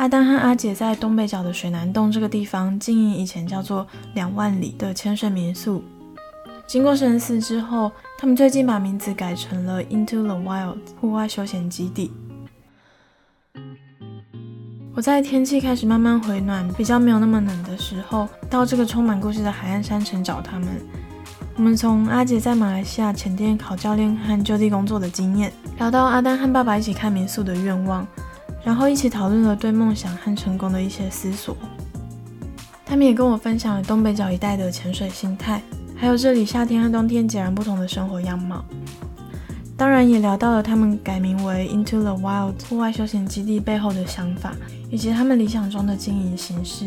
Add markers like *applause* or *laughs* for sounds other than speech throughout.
阿丹和阿姐在东北角的水南洞这个地方经营以前叫做两万里的潜水民宿。经过深思之后，他们最近把名字改成了 Into the Wild 户外休闲基地。我在天气开始慢慢回暖，比较没有那么冷的时候，到这个充满故事的海岸山城找他们。我们从阿姐在马来西亚潜店考教练和就地工作的经验，聊到阿丹和爸爸一起开民宿的愿望，然后一起讨论了对梦想和成功的一些思索。他们也跟我分享了东北角一带的潜水心态。还有这里夏天和冬天截然不同的生活样貌，当然也聊到了他们改名为 Into the Wild 户外休闲基地背后的想法，以及他们理想中的经营形式。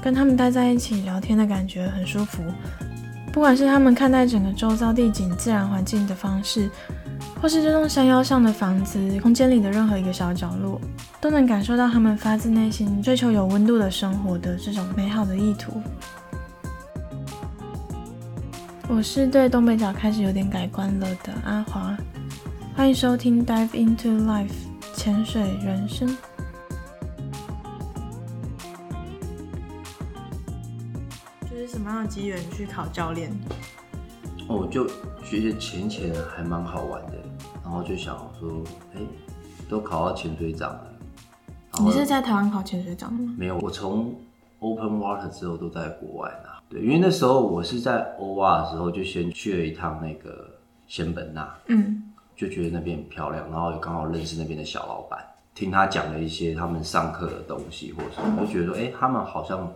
跟他们待在一起聊天的感觉很舒服，不管是他们看待整个周遭地景、自然环境的方式。或是这栋山腰上的房子，空间里的任何一个小角落，都能感受到他们发自内心追求有温度的生活的这种美好的意图。我是对东北角开始有点改观了的阿华，欢迎收听 Dive into Life 潜水人生。样的机缘去考教练？哦，我就觉得潜潜还蛮好玩的。然后就想说，哎，都考到潜水长了。你是在台湾考潜水长的吗？没有，我从 Open Water 之后都在国外呢。对，因为那时候我是在 OR 的时候就先去了一趟那个仙本那，嗯，就觉得那边很漂亮，然后也刚好认识那边的小老板，听他讲了一些他们上课的东西或者什么，就觉得说，哎，他们好像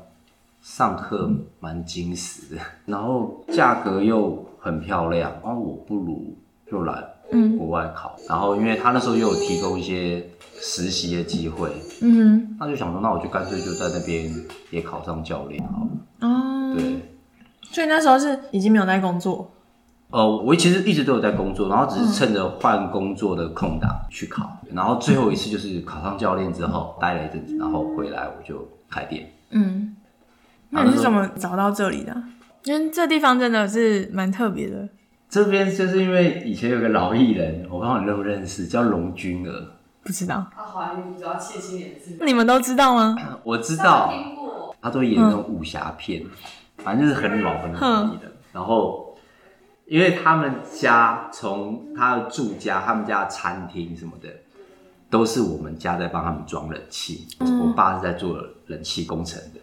上课蛮精实的，然后价格又很漂亮，啊我不如就来。嗯，国外考，然后因为他那时候又有提供一些实习的机会，嗯，那就想说，那我就干脆就在那边也考上教练好了。哦，对，所以那时候是已经没有在工作。呃，我其实一直都有在工作，然后只是趁着换工作的空档去考，然后最后一次就是考上教练之后待了一阵子，然后回来我就开店。嗯，那你是怎么找到这里的？因为这地方真的是蛮特别的。这边就是因为以前有个老艺人，我不知道你认不认识，叫龙君儿。不知道。他好像比较切青脸字。你们都知道吗？*coughs* 我知道。他都演那种武侠片，嗯、反正就是很老很老的。嗯、然后，因为他们家从他的住家、他们家的餐厅什么的，都是我们家在帮他们装冷气。嗯、我爸是在做冷气工程的，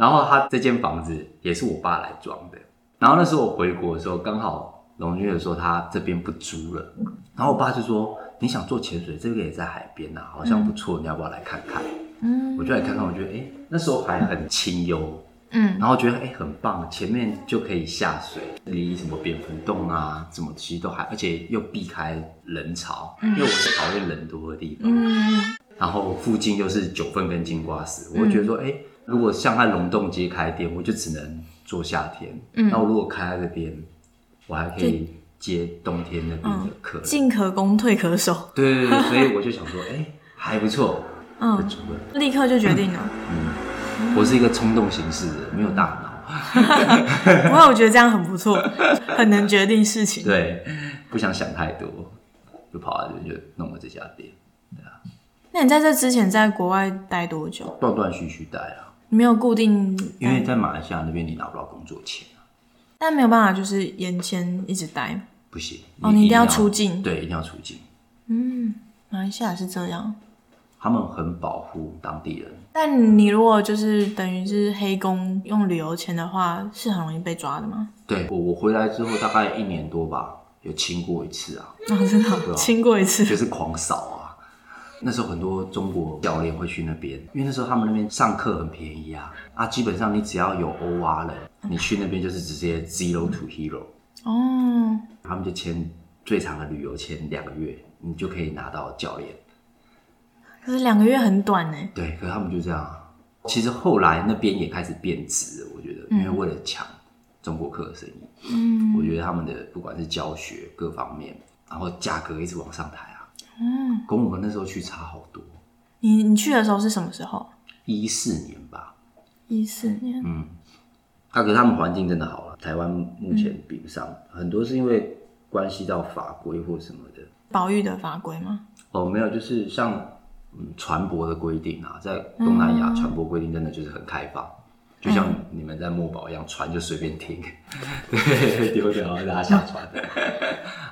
然后他这间房子也是我爸来装的。然后那时候我回国的时候，刚好。龙君说他这边不租了，然后我爸就说，你想做潜水，这个也在海边呐，好像不错，嗯、你要不要来看看？嗯，我就来看看，我觉得哎、欸，那时候还很清幽，嗯，然后觉得哎、欸、很棒，前面就可以下水，离什么蝙蝠洞啊，什么其实都还，而且又避开人潮，嗯、因为我是讨厌人多的地方，嗯，然后附近又是九份跟金瓜石，我就觉得说，哎、欸，如果像在龙洞街开店，我就只能做夏天，嗯，那我如果开在这边。我还可以接冬天那边的客，进、嗯、可攻退可守。对对对，所以我就想说，哎、欸，还不错，嗯，立刻就决定了。嗯，嗯，我是一个冲动行事的，没有大脑。*laughs* 不过我觉得这样很不错，很能决定事情。对，不想想太多，就跑来这边就弄了这家店。对啊。那你在这之前在国外待多久？断断续续待啊。没有固定，因为在马来西亚那边你拿不到工作签。但没有办法，就是延签一直待，不行哦，你一定要出境，对，一定要出境。嗯，马来西亚是这样，他们很保护当地人。但你如果就是等于是黑工用旅游签的话，是很容易被抓的吗？对，我我回来之后大概一年多吧，有清过一次啊。哦，真的，清过一次，就是狂扫啊。那时候很多中国教练会去那边，因为那时候他们那边上课很便宜啊啊，基本上你只要有 O R 了，你去那边就是直接 zero to hero 哦，他们就签最长的旅游签两个月，你就可以拿到教练。可是两个月很短呢。对，可是他们就这样。其实后来那边也开始变质了，我觉得，因为为了抢中国客的生意，嗯，我觉得他们的不管是教学各方面，然后价格一直往上抬。嗯，跟我们那时候去差好多。你你去的时候是什么时候？一四年吧。一四年。嗯，他可是他们环境真的好了，台湾目前比不上，嗯、很多是因为关系到法规或什么的。保育的法规吗？哦，没有，就是像嗯船舶的规定啊，在东南亚船舶规定真的就是很开放，嗯、就像你们在墨宝一样，船就随便停，*laughs* 对，丢掉大家下船。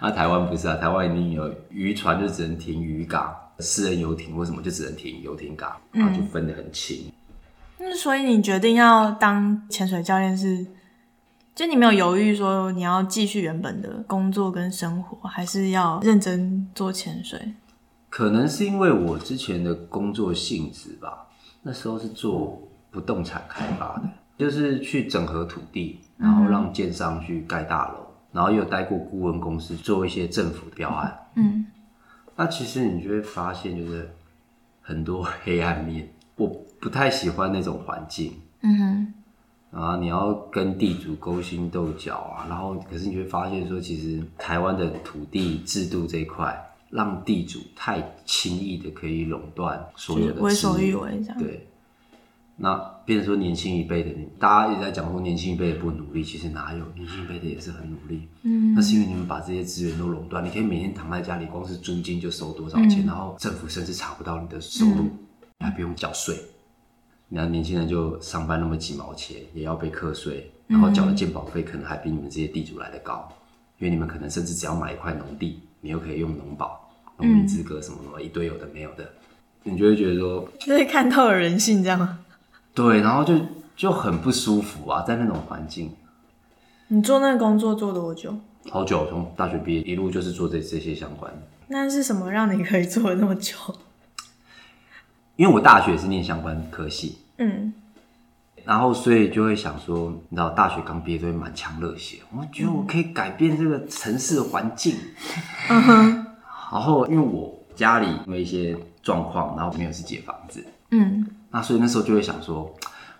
那、*laughs* 啊、台湾不是啊，台湾一定有渔船就只能停渔港，私人游艇或什么就只能停游艇港，然后就分得很清。那、嗯、所以你决定要当潜水教练是？就你没有犹豫说你要继续原本的工作跟生活，还是要认真做潜水？可能是因为我之前的工作性质吧，那时候是做不动产开发的，就是去整合土地，然后让建商去盖大楼，然后又待过顾问公司做一些政府的标案。嗯，那其实你就会发现，就是很多黑暗面，我不太喜欢那种环境。嗯哼。啊，你要跟地主勾心斗角啊，然后可是你会发现说，其实台湾的土地制度这一块，让地主太轻易的可以垄断所有的，为所欲为这样。对，那变成说年轻一辈的，大家一直在讲说年轻一辈的不努力，其实哪有年轻一辈的也是很努力。嗯，那是因为你们把这些资源都垄断，你可以每天躺在家里，光是租金就收多少钱，嗯、然后政府甚至查不到你的收入，嗯、你还不用缴税。你看年轻人就上班那么几毛钱，也要被课税，然后缴的健保费可能还比你们这些地主来的高，因为你们可能甚至只要买一块农地，你又可以用农保、农民资格什么什么一堆有的没有的，你就会觉得说，就是看透了人性这样吗？对，然后就就很不舒服啊，在那种环境。你做那个工作做多久？好久，从大学毕业一路就是做这这些相关的。那是什么让你可以做了那么久？*laughs* 因为我大学是念相关科系，嗯，然后所以就会想说，你知道，大学刚毕业都会满腔热血，我觉得我可以改变这个城市的环境，嗯哼。然后因为我家里因为一些状况，然后没有是解房子，嗯，那所以那时候就会想说，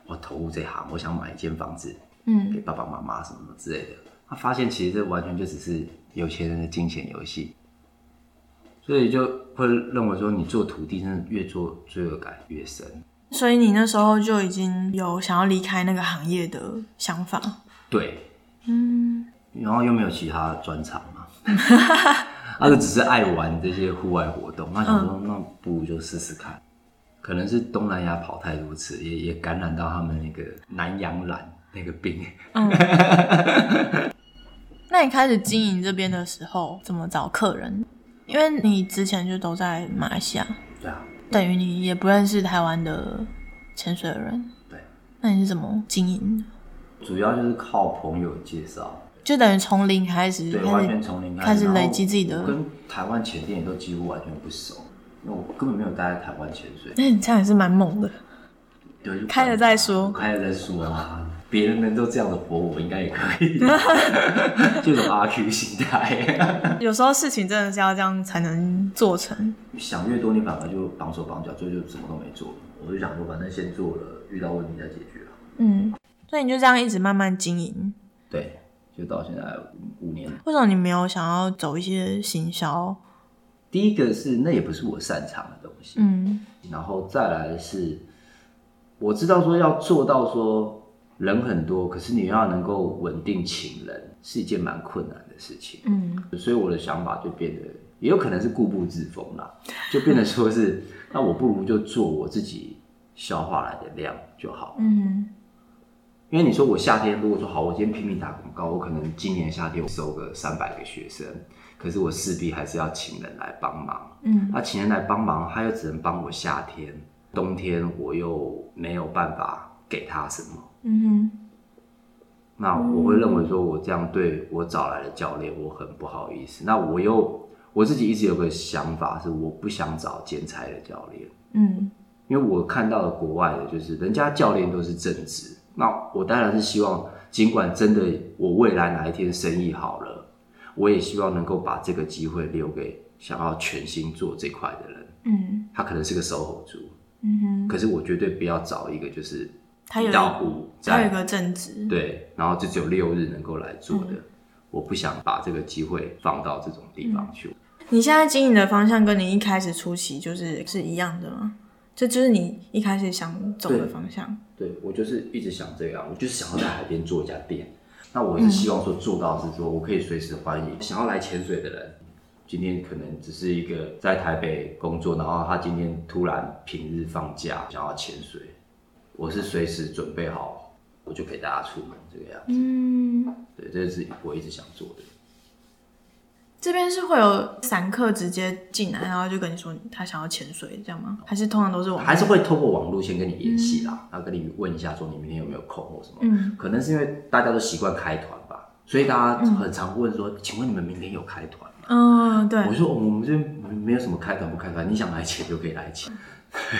我投入这行，我想买一间房子，嗯，给爸爸妈妈什么之类的。他发现其实这完全就只是有钱人的金钱游戏。所以就会认为说，你做土地真的越做罪恶感越深。所以你那时候就已经有想要离开那个行业的想法。对，嗯，然后又没有其他专长嘛，*laughs* 那就只是爱玩这些户外活动。那想说，那不如就试试看。可能是东南亚跑太多次，也也感染到他们那个南洋染那个病。嗯。*laughs* 那你开始经营这边的时候，怎么找客人？因为你之前就都在马来西亚，对啊，等于你也不认识台湾的潜水的人，对，那你是怎么经营的？主要就是靠朋友介绍，就等于从零开始，对，完全从零开始，开始累积自己的。跟台湾潜店也都几乎完全不熟，因为我根本没有待在台湾潜水。那你这样也是蛮猛的，对，开了再说，开了再说啊。别人能都这样的活，我应该也可以。*laughs* 这种阿 Q 心态，*laughs* 有时候事情真的是要这样才能做成。想越多，你反而就绑手绑脚，最后就什么都没做。我就想说，反正先做了，遇到问题再解决。嗯，所以你就这样一直慢慢经营。对，就到现在五年。为什么你没有想要走一些行销？第一个是那也不是我擅长的东西。嗯，然后再来是，我知道说要做到说。人很多，可是你要能够稳定请人是一件蛮困难的事情。嗯，所以我的想法就变得，也有可能是固步自封啦，*laughs* 就变得说是，那我不如就做我自己消化来的量就好。嗯，因为你说我夏天如果说好，我今天拼命打广告，我可能今年夏天我收个三百个学生，可是我势必还是要请人来帮忙。嗯，那请人来帮忙，他又只能帮我夏天，冬天我又没有办法给他什么。嗯哼，那我会认为说，我这样对我找来的教练，我很不好意思。那我又我自己一直有个想法，是我不想找兼差的教练。嗯，因为我看到了国外的，就是人家教练都是正职。那我当然是希望，尽管真的我未来哪一天生意好了，我也希望能够把这个机会留给想要全心做这块的人。嗯，他可能是个 SOHO 族。嗯哼，可是我绝对不要找一个就是。他有他有一个正职，对，然后就只有六日能够来做的，嗯、我不想把这个机会放到这种地方去。你现在经营的方向跟你一开始初期就是是一样的吗？这就是你一开始想走的方向？对，对，我就是一直想这样，我就是想要在海边做一家店。那我是希望说做到是说我可以随时欢迎想要来潜水的人，今天可能只是一个在台北工作，然后他今天突然平日放假想要潜水，我是随时准备好，我就陪大家出门这个样子。嗯，对，这是我一直想做的。这边是会有散客直接进来，然后就跟你说他想要潜水，这样吗？还是通常都是网？还是会透过网络先跟你联系啦，嗯、然后跟你问一下说你明天有没有空或什么？嗯，可能是因为大家都习惯开团吧，所以大家很常问说，嗯、请问你们明天有开团吗？嗯，对。我说我们这边没有什么开团不开团，你想来潜就可以来潜。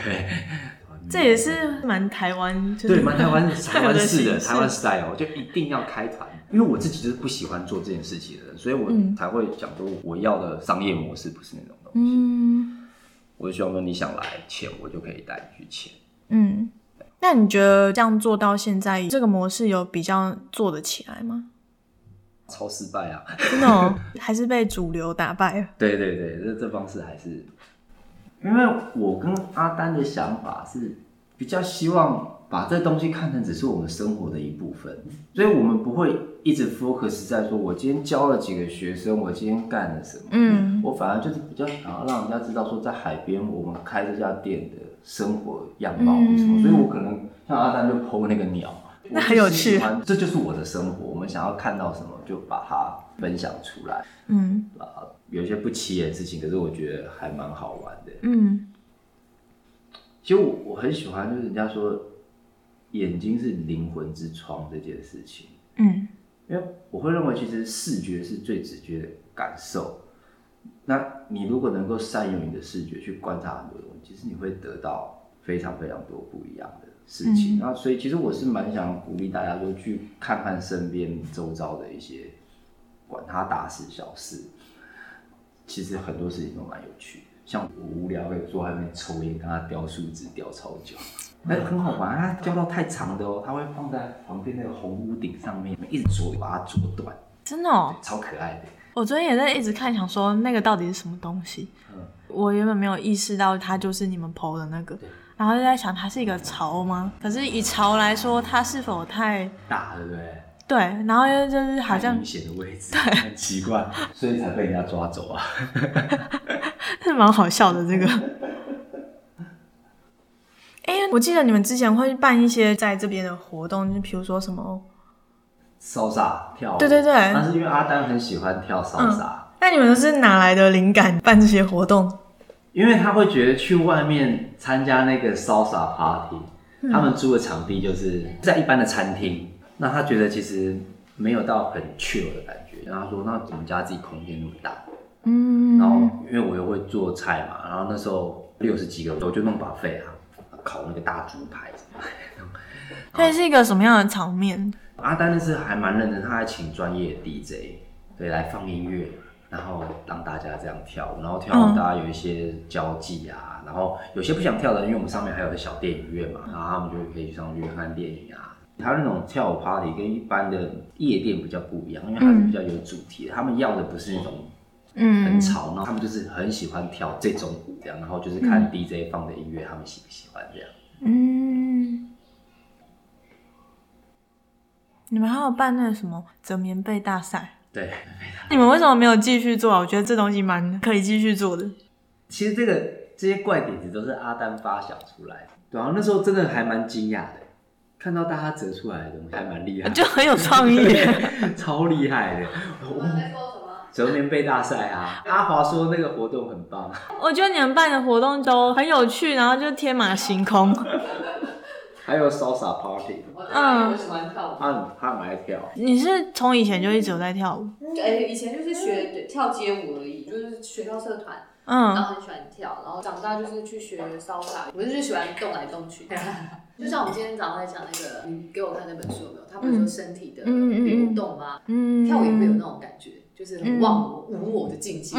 对，*laughs* 这也是蛮台湾，就是、对，蛮台湾 *laughs* 台湾式的台湾 style，就一定要开团。因为我自己就是不喜欢做这件事情的人，所以我才会讲说我要的商业模式不是那种东西。嗯，我就希望说你想来潜，我就可以带你去潜。嗯，那你觉得这样做到现在，这个模式有比较做得起来吗？超失败啊！真的哦，*laughs* 还是被主流打败了。对对对，这这方式还是，因为我跟阿丹的想法是比较希望。把这东西看成只是我们生活的一部分，所以我们不会一直 focus 在说，我今天教了几个学生，我今天干了什么。嗯，我反而就是比较想要让人家知道说，在海边我们开这家店的生活样貌是什么。嗯、所以我可能像阿丹就 po 那个鸟，那很有趣。这就是我的生活，我们想要看到什么就把它分享出来。嗯，啊，有一些不起眼的事情，可是我觉得还蛮好玩的。嗯，其实我我很喜欢，就是人家说。眼睛是灵魂之窗这件事情，嗯，因为我会认为，其实视觉是最直接的感受。那你如果能够善用你的视觉去观察很多东西，其实你会得到非常非常多不一样的事情。那、嗯、所以，其实我是蛮想鼓励大家，说去看看身边周遭的一些，管他大事小事，其实很多事情都蛮有趣的。像我无聊会坐在那边抽烟，跟他雕树枝雕超久。哎、欸，很好玩，它雕到太长的哦，它会放在旁边那个红屋顶上面，一直啄，把它啄断。真的哦，超可爱的。我昨天也在一直看，想说那个到底是什么东西。嗯，我原本没有意识到它就是你们 PO 的那个，然后就在想它是一个巢吗？可是以巢来说，它是否太大，对不对？对，然后又就是好像明显的位置，*laughs* 对，很奇怪，所以才被人家抓走啊。*laughs* 是蛮好笑的这个。哎、欸，我记得你们之前会办一些在这边的活动，就比如说什么，salsa 跳舞。对对对，那是因为阿丹很喜欢跳 salsa。那、嗯、你们都是哪来的灵感办这些活动？因为他会觉得去外面参加那个 salsa party，、嗯、他们租的场地就是在一般的餐厅，那他觉得其实没有到很 chill 的感觉。然后他说：“那我们家自己空间那么大，嗯，然后因为我又会做菜嘛，然后那时候六十几个人，我就弄 buffet 啊。”烤那个大猪排，*laughs* 这是一个什么样的场面？阿丹那次还蛮认真，他还请专业 DJ 对来放音乐，然后让大家这样跳舞，然后跳舞大家有一些交际啊，嗯、然后有些不想跳的，因为我们上面还有个小电影院嘛，然后他们就可以上去看电影啊。他那种跳舞 party 跟一般的夜店比较不一样，因为它是比较有主题的，他们要的不是那种嗯很吵，然后他们就是很喜欢跳这种舞这样，然后就是看 DJ 放的音乐，他们喜不喜欢这样。嗯，你们还有办那个什么折棉被大赛？对，你们为什么没有继续做啊？我觉得这东西蛮可以继续做的。其实这个这些怪点子都是阿丹发想出来的，对啊，那时候真的还蛮惊讶的，看到大家折出来的东西还蛮厉害，*laughs* 就很有创意，*laughs* 超厉害的。我在说什么折棉被大赛啊！阿华说那个活动很棒。我觉得你们办的活动都很有趣，然后就天马行空。*laughs* 还有 salsa party。嗯，我喜欢跳舞。他他很爱跳。你是从以前就一直有在跳舞？哎，以前就是学跳街舞而已，就是学校社团，嗯，然后很喜欢跳，然后长大就是去学 salsa，我就是喜欢动来动去。就像我们今天早上在讲那个，你给我看那本书有没有？他不是说身体的运动吗？嗯，跳舞也会有那种感觉。就是很忘我、无、嗯、我的境界。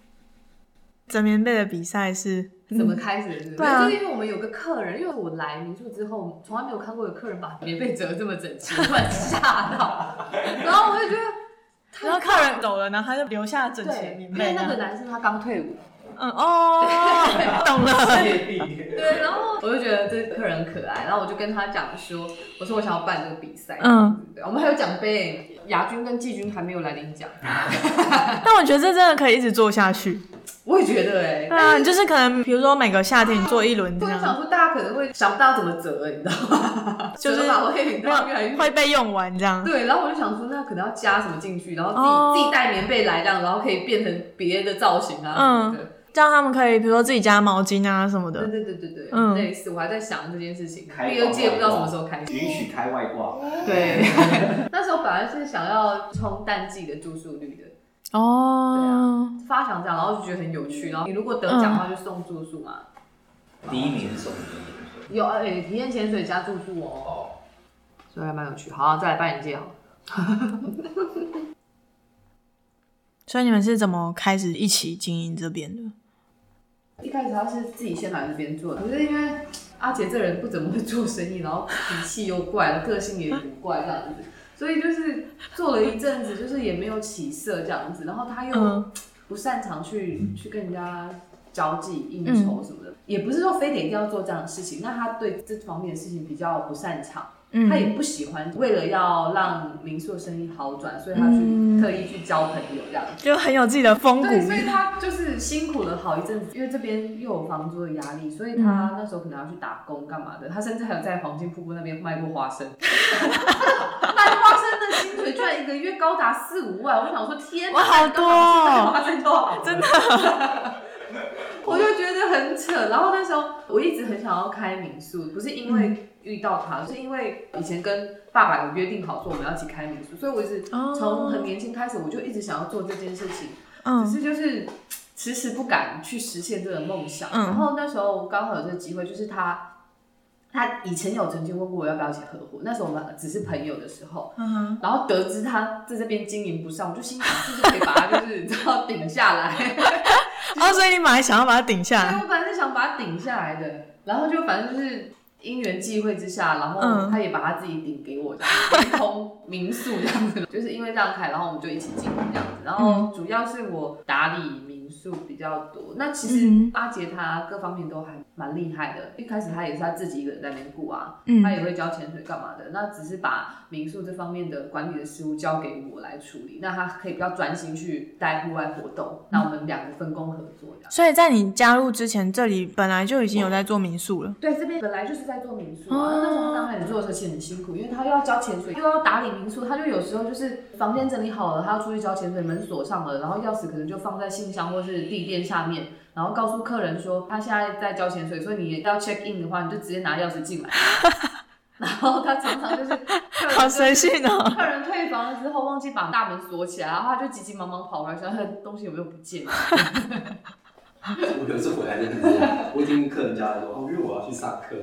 *laughs* 折棉被的比赛是怎么开始的？是不是？对、啊，就是因为我们有个客人，因为我来民宿之后，从来没有看过有客人把棉被折得这么整齐，*laughs* 突然吓到。*laughs* 然后我就觉得，然后客人走了，然后他就留下整齐棉被。因为那个男生他刚退伍。嗯哦，懂了。*laughs* 对，然后我就觉得这个客人可爱，然后我就跟他讲说，我说我想要办这个比赛。嗯，对我们还有奖杯。亚军跟季军还没有来领奖。*laughs* 但我觉得这真的可以一直做下去。我也觉得哎、欸，对啊，你就是可能比如说每个夏天你做一轮这样。我想说大家可能会想不到怎么折，你知道吗？*laughs* 就是会越来越会被用完这样。对，然后我就想说，那可能要加什么进去，然后自己、哦、自己带棉被来这样，然后可以变成别的造型啊什么的。嗯，这样他们可以比如说自己加毛巾啊什么的。对对对对对，嗯，类似我还在想这件事情。第二届不知道什么时候开始。允许开外挂。对，*laughs* 那时候本来是想要冲淡季的住宿率的。哦，对啊，发想这样，然后就觉得很有趣。然后你如果得奖的话，就送住宿嘛。第一名是送。有哎，体验潜水加住宿哦。哦。所以还蛮有趣。好，再来扮演界好。*laughs* 所以你们是怎么开始一起经营这边的？一开始他是自己先来这边做的，可是因为阿杰这人不怎么会做生意，然后脾气又怪，个性也古怪这样子。所以就是做了一阵子，就是也没有起色这样子，然后他又不擅长去、嗯、去跟人家交际应酬什么的，嗯、也不是说非得一定要做这样的事情，那他对这方面的事情比较不擅长。他也不喜欢，为了要让民宿生意好转，所以他去特意去交朋友这样，就很有自己的风骨。对，所以他就是辛苦了好一阵子，因为这边又有房租的压力，所以他那时候可能要去打工干嘛的。他甚至还有在黄金瀑布那边卖过花生，卖花生的薪水居然一个月高达四五万，我想说天哪，好多哦，花生多好，真的。*laughs* 我就觉得很扯，然后那时候我一直很想要开民宿，不是因为遇到他，嗯、是因为以前跟爸爸有约定好说我们要一起开民宿，所以我一直从很年轻开始我就一直想要做这件事情，嗯、只是就是迟迟不敢去实现这个梦想。嗯、然后那时候刚好有这个机会，就是他他以前有曾经问过我要不要一起合伙，那时候我们只是朋友的时候，嗯、然后得知他在这边经营不上，我就心想是不是可以把他就是顶下来。*laughs* 哦，所以你本来想要把他顶下来？对，我本来是想把他顶下来的，然后就反正就是因缘际会之下，然后他也把他自己顶给我，*laughs* 通民宿这样子，就是因为这样开，然后我们就一起经营这样子，然后主要是我打理民宿比较多。那其实阿杰他各方面都还蛮厉害的，一开始他也是他自己一个人在那边顾啊，他也会交潜水干嘛的，那只是把民宿这方面的管理的事务交给我来处理，那他可以比较专心去带户外活动，那我们两个分工合作这样。所以在你加入之前，这里本来就已经有在做民宿了。对，这边本来就是在做民宿啊。那时候刚开始做的时候其实很辛苦，因为他又要交潜水，又要打理民宿，他就有时候就是房间整理好了，他要出去交潜水，门锁上了，然后钥匙可能就放在信箱或是地垫下面，然后告诉客人说他现在在交钱水，所以你要 check in 的话，你就直接拿钥匙进来。*laughs* 然后他常常就是 *laughs* 好随性哦，客人退房了之后忘记把大门锁起来，然后他就急急忙忙跑回来，说 *laughs* 他东西有没有不见。我有时候回来真的是，我已经跟客人交代说，哦，因为我要去上课，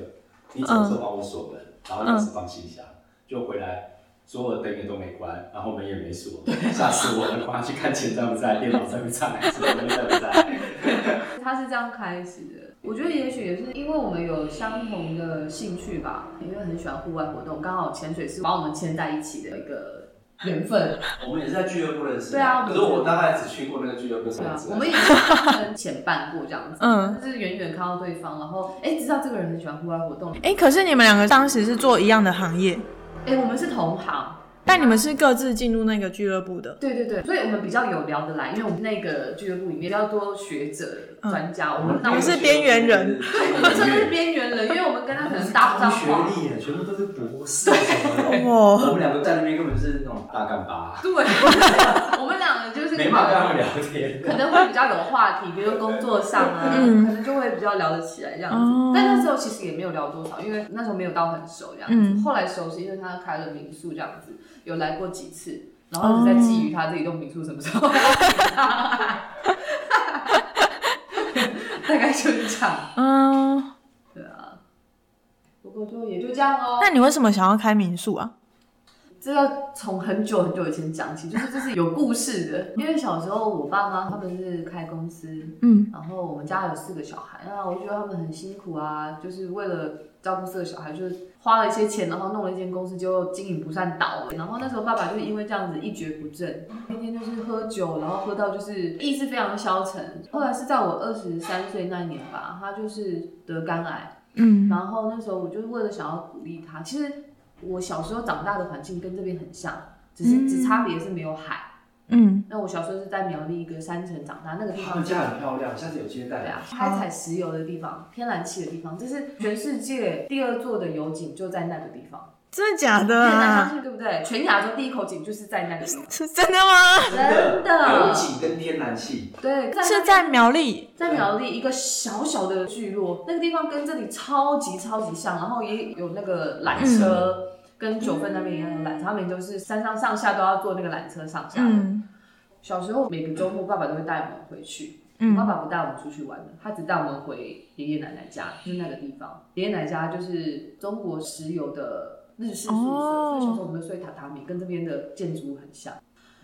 你什么时候帮我锁门，然后钥匙放信箱，就回来。所有的灯也都没关，然后门也没锁，吓死我了！赶快去看钱在不在，电脑在不在，什么东西在不在。*laughs* 他是这样开始的，我觉得也许也是因为我们有相同的兴趣吧，因为很喜欢户外活动，刚好潜水是把我们牵在一起的一个缘分。我们也是在俱乐部认识，对啊。可是我大概只去过那个俱乐部三次。我们也是跟前伴过这样子，嗯，就是远远看到对方，然后哎，知道这个人很喜欢户外活动。哎，可是你们两个当时是做一样的行业。哎，我们是同行，但你们是各自进入那个俱乐部的。对对对，所以我们比较有聊得来，因为我们那个俱乐部里面比较多学者、专家，我们我们是边缘人，我们真的是边缘人，因为我们跟他可能搭不上学历，全部都是博士什么的。哇，我们两个在那边根本是那种大干巴。对，我们两个就是没办法跟他们聊天，可能会比较有话题，比如工作上啊，可能就会比较聊得起来这样子。但那时候其实也没有聊多少，因为那时候没有到很熟这样子。后来熟是因为他开了民宿这样子。有来过几次，然后一直在觊觎他这一栋民宿什么时候。*laughs* 大概就是这样。嗯，对啊。不过就也就这样哦。那你为什么想要开民宿啊？这要从很久很久以前讲起，就是这是有故事的。因为小时候我爸妈他们是开公司，嗯，然后我们家有四个小孩，那我就觉得他们很辛苦啊，就是为了照顾四个小孩，就是花了一些钱，然后弄了一间公司，就经营不善倒了。然后那时候爸爸就是因为这样子一蹶不振，天天就是喝酒，然后喝到就是意志非常消沉。后来是在我二十三岁那一年吧，他就是得肝癌，嗯，然后那时候我就是为了想要鼓励他，其实。我小时候长大的环境跟这边很像，只是只差别是没有海。嗯，那我小时候是在苗栗一个山城长大，那个地方他们家很漂亮，下次有机会带。对啊，开采石油的地方，天然气的地方，这是全世界第二座的油井，就在那个地方。真的假的？很难相信，对不对？全亚洲第一口井就是在那个地方。是真的吗？真的。油井跟天然气。对，是在苗栗，在苗栗一个小小的聚落，那个地方跟这里超级超级像，然后也有那个缆车。嗯跟九份那边一样的缆车，他们都是山上上下都要坐那个缆车上下的。嗯、小时候每个周末，爸爸都会带我们回去。嗯、爸爸不带我们出去玩的，他只带我们回爷爷奶奶家，就是那个地方。爷爷奶奶家就是中国石油的日式宿舍，哦、所以小时候我们都睡榻榻米，跟这边的建筑物很像。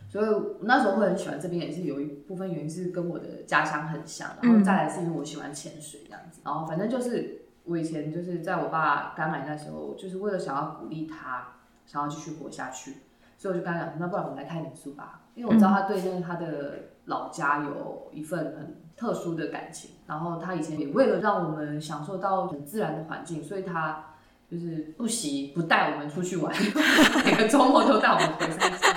所以我那时候会很喜欢这边，也是有一部分原因是跟我的家乡很像，然后再来是因为我喜欢潜水这样子，然后反正就是。我以前就是在我爸肝癌那时候，就是为了想要鼓励他，想要继续活下去，所以我就跟他讲，那不然我们来看民宿吧，因为我知道他对那他的老家有一份很特殊的感情，然后他以前也为了让我们享受到很自然的环境，所以他就是不惜不带我们出去玩，*laughs* 每个周末都带我们回山上。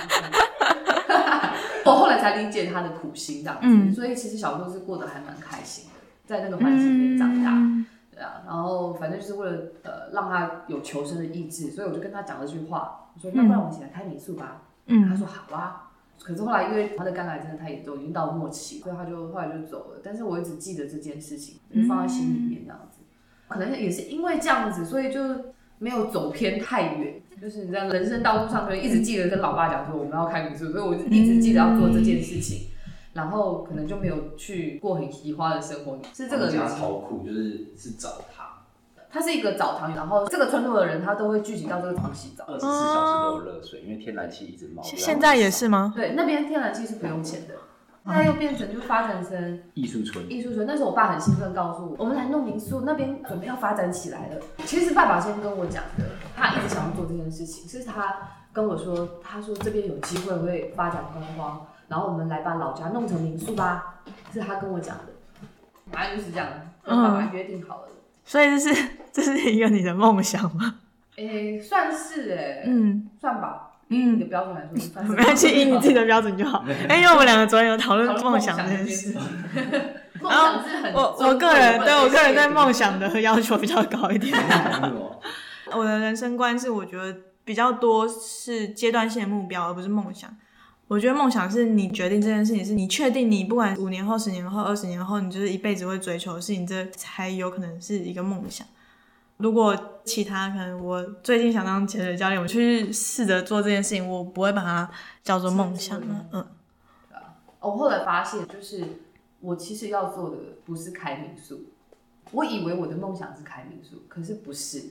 *laughs* 我后来才理解他的苦心这样子，嗯、所以其实小时候是过得还蛮开心的，在那个环境里面长大。嗯对啊，然后反正就是为了呃让他有求生的意志，所以我就跟他讲了句话，我说要不然我们一起来开民宿吧。嗯，他说好啊。可是后来因为他的肝癌真的太严重，已经到末期，所以他就后来就走了。但是我一直记得这件事情，就放在心里面这样子。可能也是因为这样子，所以就没有走偏太远。就是你在人生道路上，可能一直记得跟老爸讲说我们要开民宿，所以我就一直记得要做这件事情。然后可能就没有去过很奇花的生活，是这个家超酷，就是是澡堂，它是一个澡堂，然后这个村落的人他都会聚集到这个床洗澡，二十四小时都有热水，因为天然气一直冒。现在也是吗？对，那边天然气是不用钱的，现在又变成就发展成艺术村。艺术村，那时候我爸很兴奋告诉我，我们来弄民宿，那边准备要发展起来了。其实爸爸先跟我讲的，他一直想要做这件事情，是他跟我说，他说这边有机会会发展观光。然后我们来把老家弄成民宿吧，是他跟我讲的，反正就是这样，跟爸爸约定好了。所以这是 *laughs* 这是一个你的梦想吗？诶，算是诶，嗯，算吧。以你的标准来说，没关系，以你自己的标准就好。*laughs* 哎，因为我们两个昨天有讨论梦想这件事。*laughs* 梦想是很，我我个人对我个人对梦想的要求比较高一点。我的人生观是，我觉得比较多是阶段性的目标，而不是梦想。我觉得梦想是你决定这件事情，是你确定你不管五年后、十年后、二十年后，你就是一辈子会追求的事情，这才有可能是一个梦想。如果其他可能，我最近想当潜水教练，我去试着做这件事情，我不会把它叫做梦想。嗯，对啊。我后来发现，就是我其实要做的不是开民宿，我以为我的梦想是开民宿，可是不是。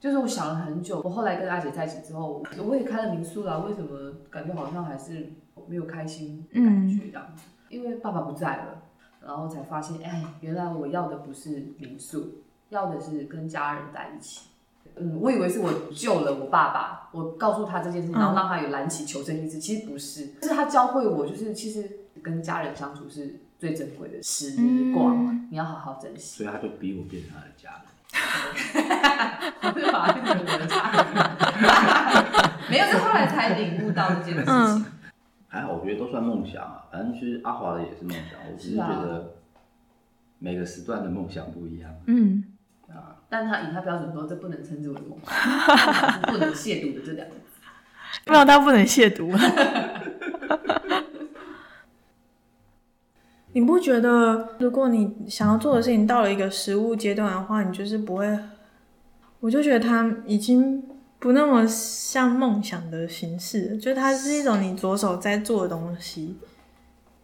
就是我想了很久，我后来跟阿姐在一起之后，我也开了民宿了，为什么感觉好像还是没有开心的感觉这样子？嗯、因为爸爸不在了，然后才发现，哎，原来我要的不是民宿，要的是跟家人在一起。嗯，我以为是我救了我爸爸，我告诉他这件事情，然后让他有燃起求生意志，其实不是，是他教会我，就是其实跟家人相处是最珍贵的时光，嗯、你要好好珍惜。所以他就逼我变成他的家人。我是把那个人差没有，是后来才领悟到这件事情。嗯、还好，我觉得都算梦想啊。反正其实阿华的也是梦想，我只是觉得每个时段的梦想不一样。嗯啊，但他以他标准说，这不能称之为梦想，*laughs* 不能亵渎的这两个字。不知道他不能亵渎。*laughs* 你不觉得，如果你想要做的事情到了一个实物阶段的话，你就是不会？我就觉得它已经不那么像梦想的形式，就它是一种你着手在做的东西。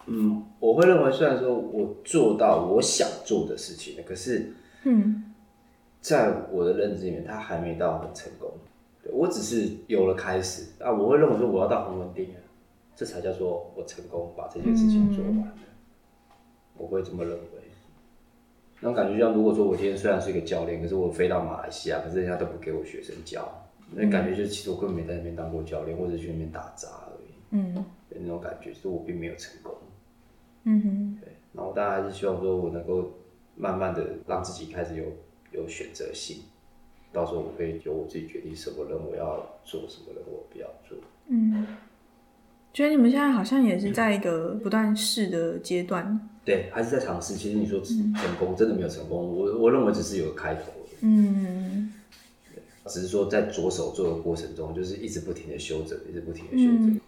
嗯，我会认为，虽然说我做到我想做的事情，可是，嗯，在我的认知里面，它还没到很成功。我只是有了开始啊，我会认为说我要到很稳定，这才叫做我成功把这件事情做完。嗯我会这么认为，那种感觉就像如果说我今天虽然是一个教练，可是我飞到马来西亚，可是人家都不给我学生教，那感觉就是其实我根本没在那边当过教练，或者去那边打杂而已。嗯，那种感觉，就是我并没有成功。嗯哼，对。然后我当然还是希望说我能够慢慢的让自己开始有有选择性，到时候我可以由我自己决定什么人我要做，什么任务我不要做。嗯，觉得你们现在好像也是在一个不断试的阶段。嗯。对，还是在尝试。其实你说成功，真的没有成功。我我认为只是有个开头。嗯。只是说在着手做的过程中，就是一直不停的修整，一直不停的修正。嗯。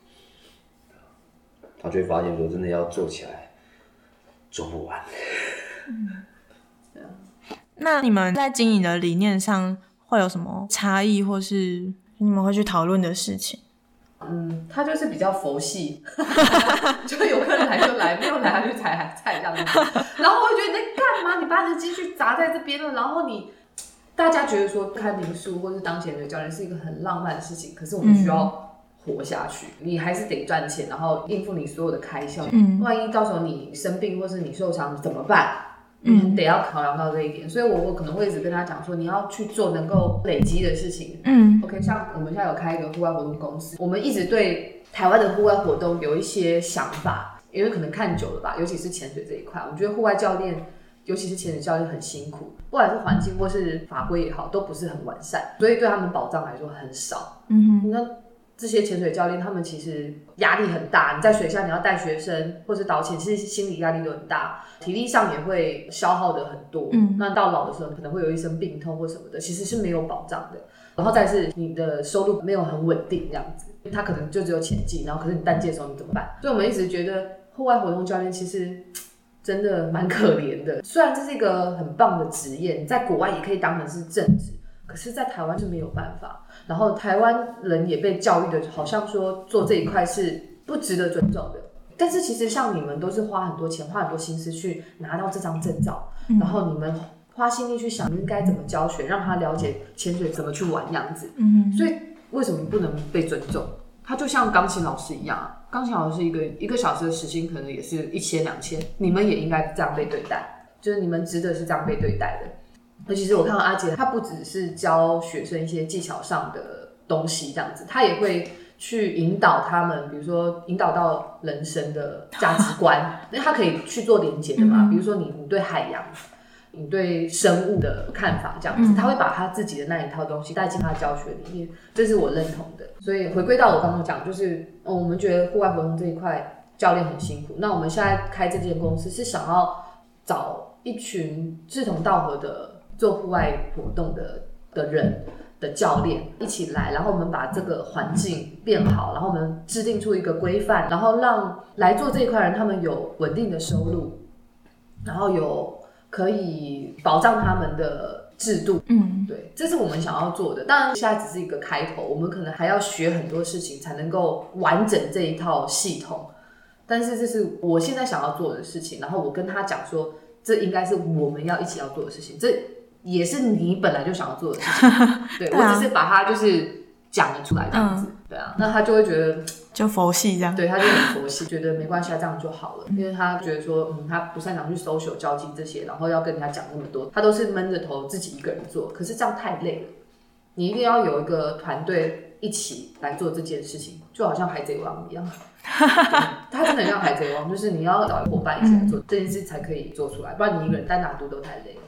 他就会发现说，真的要做起来，做不完。嗯。那你们在经营的理念上会有什么差异，或是你们会去讨论的事情？嗯，他就是比较佛系，*laughs* 就有客人来就来，没有来他就采菜这样子。然后我觉得你在干嘛？你把你的积蓄砸在这边了，然后你大家觉得说开民宿或是当潜水教练是一个很浪漫的事情，可是我们需要活下去，你还是得赚钱，然后应付你所有的开销。嗯，万一到时候你生病或是你受伤怎么办？嗯，得要考量到这一点，所以我我可能会一直跟他讲说，你要去做能够累积的事情。嗯，OK，像我们现在有开一个户外活动公司，我们一直对台湾的户外活动有一些想法，因为可能看久了吧，尤其是潜水这一块，我觉得户外教练，尤其是潜水教练很辛苦，不管是环境或是法规也好，都不是很完善，所以对他们保障来说很少。嗯哼，那。这些潜水教练，他们其实压力很大。你在水下，你要带学生或者导潜，其实心理压力都很大，体力上也会消耗的很多。嗯，那到老的时候，可能会有一身病痛或什么的，其实是没有保障的。然后再是你的收入没有很稳定，这样子，他可能就只有潜季，然后可是你淡季的时候你怎么办？所以我们一直觉得户外活动教练其实真的蛮可怜的。虽然这是一个很棒的职业，你在国外也可以当成是正职，可是在台湾是没有办法。然后台湾人也被教育的，好像说做这一块是不值得尊重的。但是其实像你们都是花很多钱、花很多心思去拿到这张证照，嗯、然后你们花心力去想应该怎么教学，让他了解潜水怎么去玩样子。嗯，所以为什么不能被尊重？他就像钢琴老师一样啊，钢琴老师一个一个小时的时薪可能也是一千两千，你们也应该这样被对待，就是你们值得是这样被对待的。那其实我看到阿杰，他不只是教学生一些技巧上的东西这样子，他也会去引导他们，比如说引导到人生的价值观，*laughs* 因为他可以去做连接的嘛。比如说你你对海洋，你对生物的看法这样子，他会把他自己的那一套东西带进他的教学里面，这是我认同的。所以回归到我刚刚讲，就是我们觉得户外活动这一块教练很辛苦，那我们现在开这间公司是想要找一群志同道合的。做户外活动的的人的教练一起来，然后我们把这个环境变好，然后我们制定出一个规范，然后让来做这一块人他们有稳定的收入，然后有可以保障他们的制度。嗯，对，这是我们想要做的。当然，现在只是一个开头，我们可能还要学很多事情才能够完整这一套系统。但是这是我现在想要做的事情，然后我跟他讲说，这应该是我们要一起要做的事情。这也是你本来就想要做的事情，*laughs* 对，我只是把它就是讲了出来这样子，嗯、对啊，那他就会觉得 *tsk* 就佛系这样，对，他就很佛系，觉得没关系啊，这样就好了，因为他觉得说，嗯，他不擅长去 social 交际这些，然后要跟人家讲那么多，他都是闷着头自己一个人做，可是这样太累了，你一定要有一个团队一起来做这件事情，就好像海贼王一样，他真的很像海贼王，就是你要找伙伴一起来做、嗯、这件事才可以做出来，不然你一个人单打独斗太累了。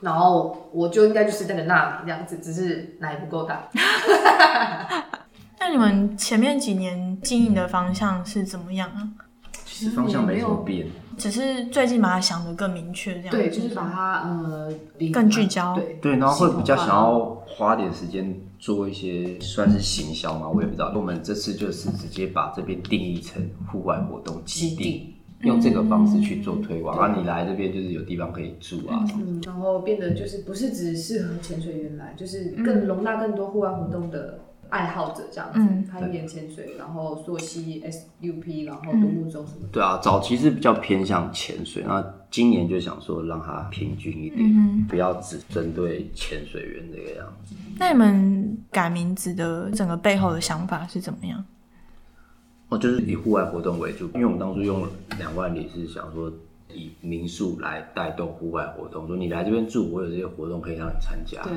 然后我就应该就是那个纳米这样子，只是奶不够大。*laughs* 那你们前面几年经营的方向是怎么样啊？其实方向没什么变，只是最近把它想得更明确，这样对，就是把它呃更聚焦，对对，然后会比较想要花点时间做一些算是行销嘛，我也不知道。我们这次就是直接把这边定义成户外活动基地。用这个方式去做推广，啊，你来这边就是有地方可以住啊，嗯，然后变得就是不是只适合潜水员来，就是更容纳更多户外活动的爱好者这样子，攀岩、潜水，然后溯溪、SUP，然后独木舟什么的。对啊，早期是比较偏向潜水，那今年就想说让它平均一点，不要只针对潜水员这个样子。那你们改名字的整个背后的想法是怎么样？哦，就是以户外活动为主，因为我们当初用两万里是想说以民宿来带动户外活动，说你来这边住，我有这些活动可以让你参加。对。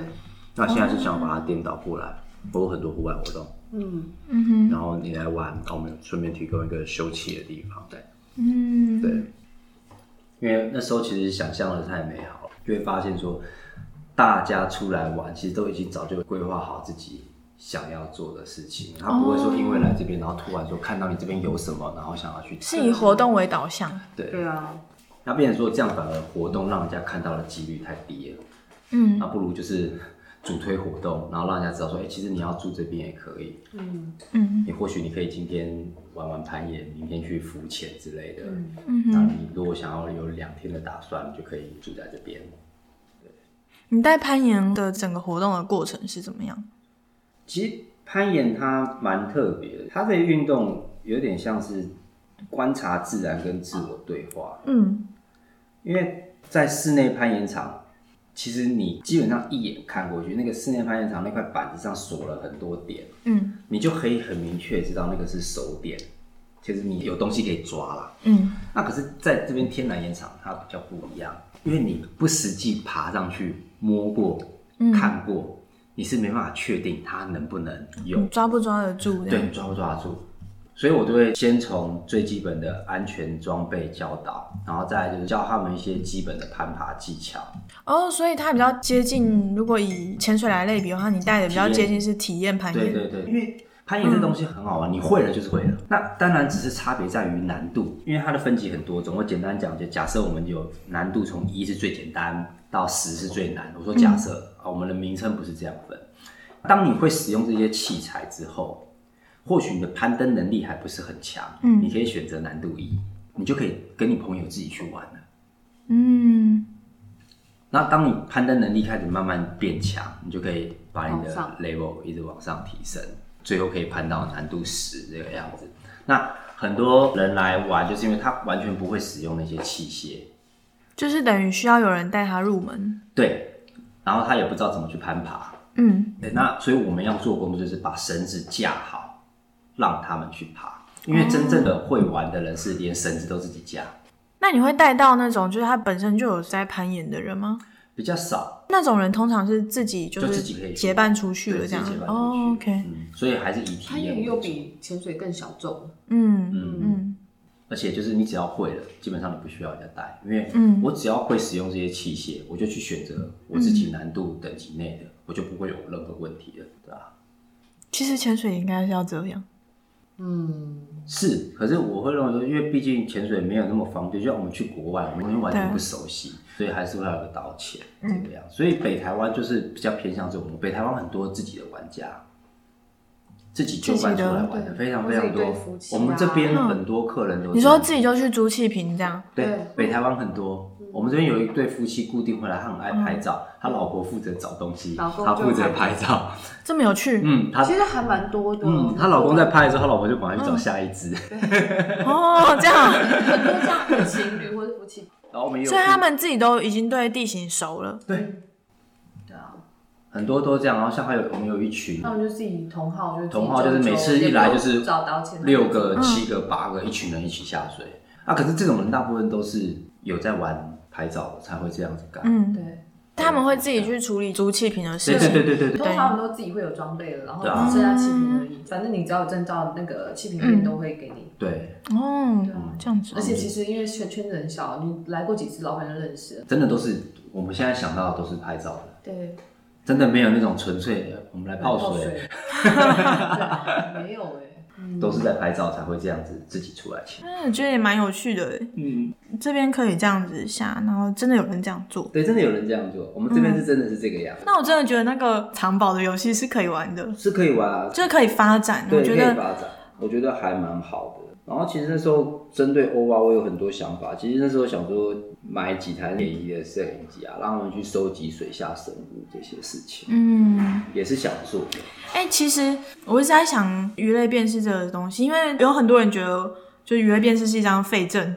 那现在是想把它颠倒过来，我有很多户外活动。嗯嗯哼。然后你来玩，然后我们顺便提供一个休憩的地方。对。嗯。对。因为那时候其实想象的太美好，就会发现说。大家出来玩，其实都已经早就规划好自己想要做的事情，他不会说因为来这边，然后突然说看到你这边有什么，然后想要去。是以活动为导向。对。对啊。那变成说这样反而活动让人家看到的几率太低了。嗯。那不如就是主推活动，然后让人家知道说，哎、欸，其实你要住这边也可以。嗯嗯。你或许你可以今天玩玩攀岩，明天去浮潜之类的。嗯。那你如果想要有两天的打算，你就可以住在这边。你带攀岩的整个活动的过程是怎么样？其实攀岩它蛮特别的，它这个运动有点像是观察自然跟自我对话。嗯，因为在室内攀岩场，其实你基本上一眼看过去，那个室内攀岩场那块板子上锁了很多点，嗯，你就可以很明确知道那个是手点，其实你有东西可以抓啦。嗯，那可是在这边天然岩场它比较不一样，因为你不实际爬上去摸过、看过。嗯你是没办法确定它能不能用，抓不抓得住？对，抓不抓得住？所以我都会先从最基本的安全装备教导，然后再来就是教他们一些基本的攀爬技巧。哦，所以它比较接近，如果以潜水来类比的话，你带的比较接近是体验攀岩。对对对，因为攀岩这东西很好玩，嗯、你会了就是会了。那当然只是差别在于难度，因为它的分级很多种。我简单讲，就假设我们有难度从一是最简单到十是最难。我说假设。啊我们的名称不是这样分。当你会使用这些器材之后，或许你的攀登能力还不是很强，嗯，你可以选择难度一，你就可以跟你朋友自己去玩了，嗯。那当你攀登能力开始慢慢变强，你就可以把你的 level 一直往上提升，最后可以攀到难度十这个样子。那很多人来玩，就是因为他完全不会使用那些器械，就是等于需要有人带他入门。对。然后他也不知道怎么去攀爬，嗯，对，那所以我们要做工作就是把绳子架好，让他们去爬。因为真正的会玩的人是连绳子都自己架。那你会带到那种就是他本身就有在攀岩的人吗？比较少。那种人通常是自己就自己可以结伴出去了这样。哦，OK。嗯，所以还是以体验。攀岩又比潜水更小众。嗯嗯嗯。而且就是你只要会了，基本上你不需要人家带，因为我只要会使用这些器械，我就去选择我自己难度等级内的，我就不会有任何问题了，对吧？其实潜水应该是要这样，嗯，是。可是我会认为说，因为毕竟潜水没有那么方便，就像我们去国外，我们完全不熟悉，所以还是会有个导潜这个样。所以北台湾就是比较偏向这种，北台湾很多自己的玩家。自己就搬出来玩的非常非常多，我们这边很多客人都。你说自己就去租气瓶这样？对，北台湾很多。我们这边有一对夫妻固定回来，他很爱拍照，他老婆负责找东西，他负责拍照。这么有趣？嗯，他其实还蛮多的。嗯，他老公在拍的时候，他老婆就赶快去找下一只。*laughs* 哦，这样。很多这样的情侣或者夫妻。然后我们有。所以他们自己都已经对地形熟了。对。很多都这样，然后像还有我们有一群，他们就自己同号，就是同号，就是每次一来就是找到钱，六个、七个、八个，一群人一起下水。啊，可是这种人大部分都是有在玩拍照，才会这样子干。嗯，对，他们会自己去处理租气瓶的事情。对对对对对，通常他们都自己会有装备了，然后只剩下气瓶而已。反正你只要有证照，那个气瓶店都会给你。对，哦，这样子。而且其实因为圈圈子很小，你来过几次，老板就认识了。真的都是我们现在想到的都是拍照的。对。真的没有那种纯粹的，我们来泡水，*laughs* 没有哎，都是在拍照才会这样子自己出来潜。嗯，觉得也蛮有趣的哎。嗯，这边可以这样子下，然后真的有人这样做。对，真的有人这样做。我们这边是真的是这个样子。那我真的觉得那个藏宝的游戏是可以玩的，是可以玩啊，就是可以发展。我觉得可以发展，我觉得还蛮好的。然后其实那时候针对欧巴，我有很多想法。其实那时候想说买几台便宜的摄影机啊，让他们去收集水下生物这些事情。嗯，也是想做的。哎、欸，其实我一直在想鱼类辨识这个东西，因为有很多人觉得，就鱼类辨识是一张废证。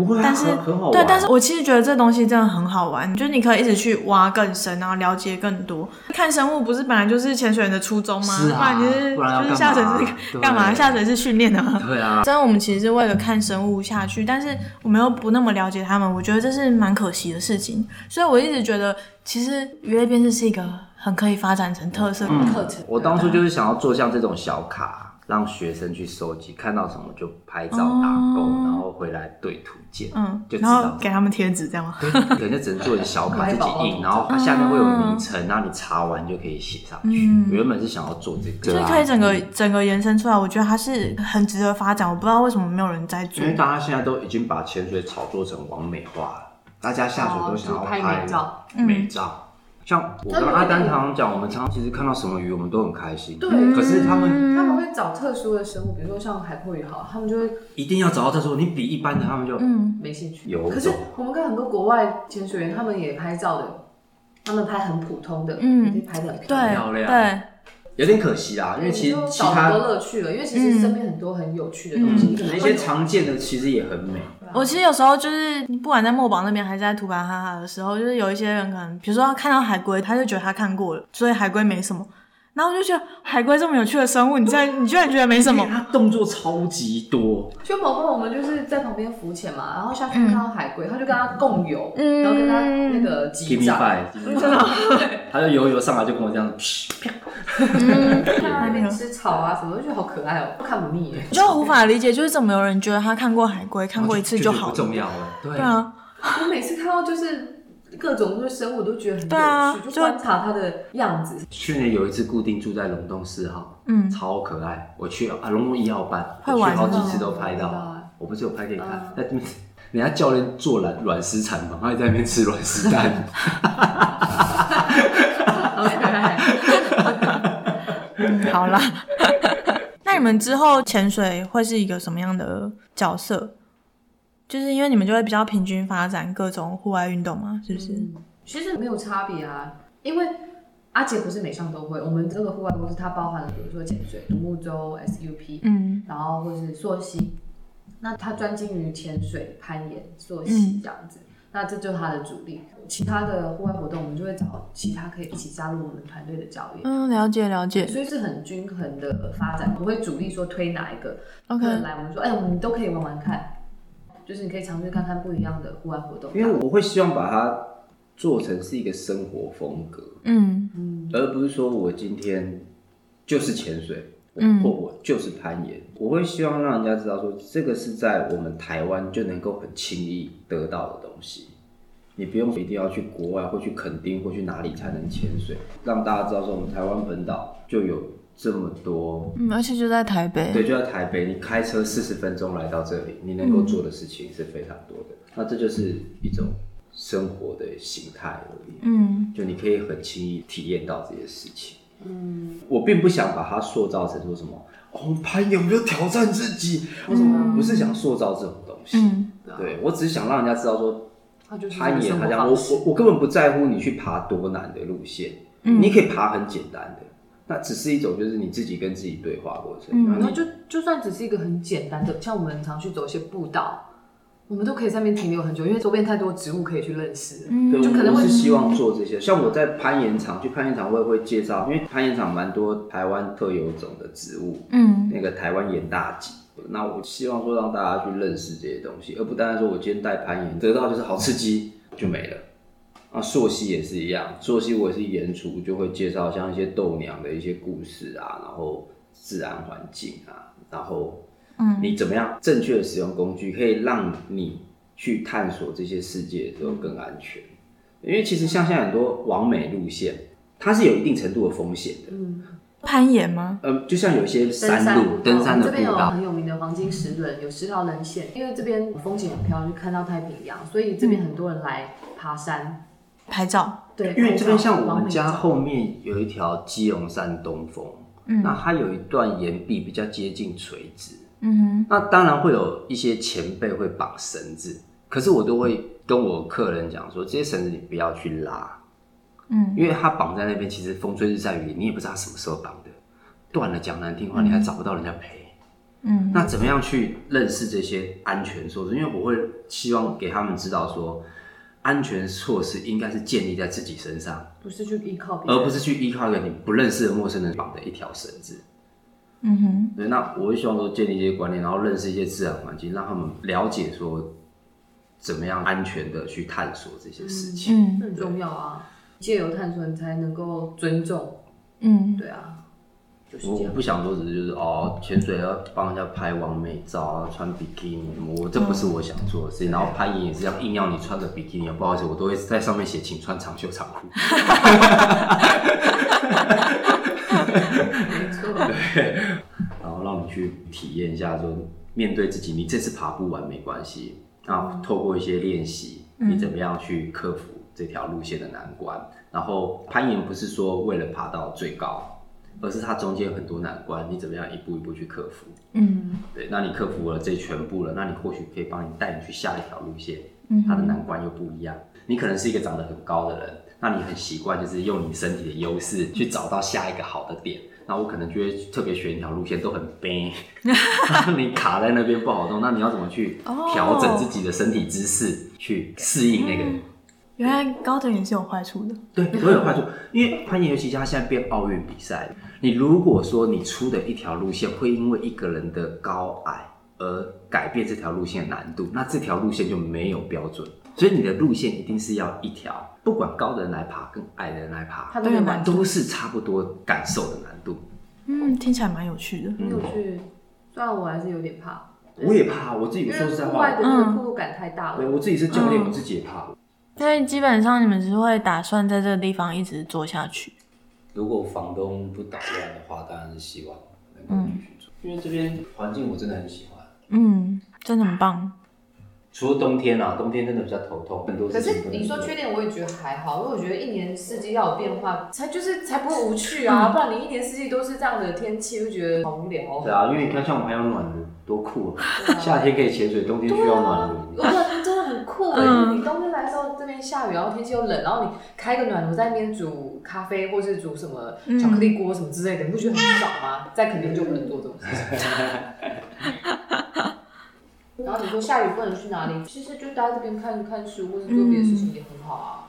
不会、啊，但是很，很好玩。对，但是我其实觉得这东西真的很好玩，就是你可以一直去挖更深，然后了解更多。看生物不是本来就是潜水员的初衷吗？是啊，不然就是就是下水是干嘛？下水是训练的吗？对啊。真的，我们其实是为了看生物下去，但是我们又不那么了解他们，我觉得这是蛮可惜的事情。所以我一直觉得，其实鱼类辨识是一个很可以发展成特色的课程。嗯。我当初就是想要做像这种小卡。让学生去收集，看到什么就拍照打勾，哦、然后回来对图鉴，嗯，就知道给他们贴纸这样吗？*laughs* 对，就只能做点小卡自己印，*laughs* 然后它下面会有名称，然后你查完就可以写上去。原本是想要做这个，就是可以整个整个延伸出来，我觉得它是很值得发展。我不知道为什么没有人在做，因为大家现在都已经把潜水炒作成完美化了，大家下水都想要拍美照，美照。像我跟阿丹常常讲，我们常常其实看到什么鱼，我们都很开心。对，可是他们他们会找特殊的生物，比如说像海阔鱼，好，他们就会一定要找到特殊。你比一般的，他们就嗯没兴趣。有，可是我们跟很多国外潜水员，他们也拍照的，他们拍很普通的，嗯，也拍的很漂亮。对。有点可惜啦，因为其实其他少很多乐趣了。因为其实身边很多很有趣的东西，那些常见的其实也很美。我其实有时候就是不管在墨宝那边还是在图巴哈哈的时候，就是有一些人可能，比如说他看到海龟，他就觉得他看过了，所以海龟没什么。然后我就觉得海龟这么有趣的生物，你在你居然觉得没什么？它动作超级多。就宝宝，我们就是在旁边浮潜嘛，然后下去看到海龟，他就跟他共游，然后跟他那个击掌，*laughs* 真的，他就游游上来就跟我这样，啪，*laughs* 在那边吃草啊什么，就觉得好可爱哦，看不腻耶。就无法理解，就是怎么有人觉得他看过海龟，看过一次就好，不重要了。对啊，我每次看到就是。各种就是生物都觉得很有趣，啊、就观察它的样子。去年有一次固定住在龙洞四号，嗯，超可爱。我去啊，龙洞一号班，我去好几次都拍到。啊、我不是有拍给你看，在、嗯、人家教练做卵卵石产房，他也在那边吃卵石蛋。好可爱。嗯，好啦。*laughs* 那你们之后潜水会是一个什么样的角色？就是因为你们就会比较平均发展各种户外运动嘛，是不是？嗯，其实没有差别啊，因为阿杰不是每项都会。我们这个户外公司它包含了，比如说潜水、独木舟、SUP，嗯，然后或是溯溪，那他专精于潜水、攀岩、溯溪这样子，嗯、那这就是他的主力。其他的户外活动，我们就会找其他可以一起加入我们团队的教练。嗯，了解了解。所以是很均衡的发展，不会主力说推哪一个。OK，来我们说，哎、欸，我们都可以玩玩看。就是你可以尝试看看不一样的户外活动，因为我会希望把它做成是一个生活风格，嗯。嗯，而不是说我今天就是潜水，嗯，或我就是攀岩，我会希望让人家知道说这个是在我们台湾就能够很轻易得到的东西，你不用一定要去国外或去垦丁或去哪里才能潜水，让大家知道说我们台湾本岛就有。这么多，嗯，而且就在台北，对，就在台北，你开车四十分钟来到这里，你能够做的事情是非常多的。嗯、那这就是一种生活的形态而已，嗯，就你可以很轻易体验到这些事情。嗯，我并不想把它塑造成说什么，哦，攀岩有没有挑战自己？为什么不是想塑造这种东西？嗯，对，我只是想让人家知道说，攀岩，好像我我我根本不在乎你去爬多难的路线，嗯，你可以爬很简单的。那只是一种，就是你自己跟自己对话过程。嗯，然后就就算只是一个很简单的，像我们常去走一些步道，我们都可以在那边停留很久，因为周边太多植物可以去认识。嗯，对，就可能会是希望做这些。像我在攀岩场，去攀岩场我也会介绍，因为攀岩场蛮多台湾特有种的植物。嗯，那个台湾岩大戟。那我希望说让大家去认识这些东西，而不单单说我今天带攀岩得到就是好刺激就没了。啊，朔溪也是一样，朔溪我也是演出，就会介绍像一些豆娘的一些故事啊，然后自然环境啊，然后嗯，你怎么样正确的使用工具，可以让你去探索这些世界的时候更安全。因为其实像现在很多完美路线，它是有一定程度的风险的。嗯，攀岩吗？嗯，就像有一些山路、登山的步道，这边有很有名的黄金石轮，有十条棱线。因为这边风景很漂亮，就看到太平洋，所以这边很多人来爬山。拍照，对，因为这边像我们家后面有一条基隆山东风，嗯，那它有一段岩壁比较接近垂直，嗯哼，那当然会有一些前辈会绑绳子，可是我都会跟我客人讲说，这些绳子你不要去拉，嗯，因为它绑在那边，其实风吹日晒雨淋，你也不知道它什么时候绑的，断了讲难听话，你还找不到人家赔，嗯，那怎么样去认识这些安全措施？因为我会希望给他们知道说。安全措施应该是建立在自己身上，不是去依靠别人，而不是去依靠一个你不认识的陌生人绑的一条绳子。嗯哼，对，那我会希望说建立一些观念，然后认识一些自然环境，让他们了解说怎么样安全的去探索这些事情。嗯，对很重要啊，借由探索你才能够尊重。嗯，对啊。我我不想说只是就是哦，潜水要帮人家拍完美照啊，穿比基尼，我这不是我想做的事情。嗯、然后攀岩也是要硬要你穿个比基尼，不好意思，我都会在上面写请穿长袖长裤。没错。*laughs* 对。然后让你去体验一下，说面对自己，你这次爬不完没关系，啊，透过一些练习，你怎么样去克服这条路线的难关？嗯、然后攀岩不是说为了爬到最高。而是它中间有很多难关，你怎么样一步一步去克服？嗯，对，那你克服了这全部了，那你或许可以帮你带你去下一条路线，嗯，它的难关又不一样。你可能是一个长得很高的人，那你很习惯就是用你身体的优势去找到下一个好的点。那我可能就会特别选一条路线都很悲，*laughs* 你卡在那边不好动，那你要怎么去调整自己的身体姿势去适应那个？嗯原来高的也是有坏处的，对，都有坏处。因为攀岩，尤其它现在变奥运比赛，你如果说你出的一条路线会因为一个人的高矮而改变这条路线的难度，那这条路线就没有标准。所以你的路线一定是要一条，不管高的人来爬跟矮的人来爬，它都有难度，都是差不多感受的难度。嗯，听起来蛮有趣的，很有趣。虽然我还是有点怕，我也怕，我自己说实在话，户外的那个暴露感太大了。对，我自己是教练，我自己也怕。所以基本上你们是会打算在这个地方一直做下去。如果房东不捣乱的话，当然是希望能够继续做，因为这边环境我真的很喜欢。嗯，真的很棒。除了冬天啊，冬天真的比较头痛，很多。可是你说缺点，我也觉得还好，因为我觉得一年四季要有变化，才就是才不会无趣啊，嗯、不然你一年四季都是这样的天气，就觉得好无聊。对啊，因为你看，像我们还有暖炉，多酷啊！夏天可以潜水，冬天需要暖炉。酷哎！嗯、你冬天来的时候这边下雨，然后天气又冷，然后你开个暖炉在那边煮咖啡，或是煮什么巧克力锅什么之类的，你不觉得很爽吗？在肯定就不能做这种事情。*laughs* 然后你说下雨不能去哪里？其实就待在这边看看书，或者做别的事情也很好啊。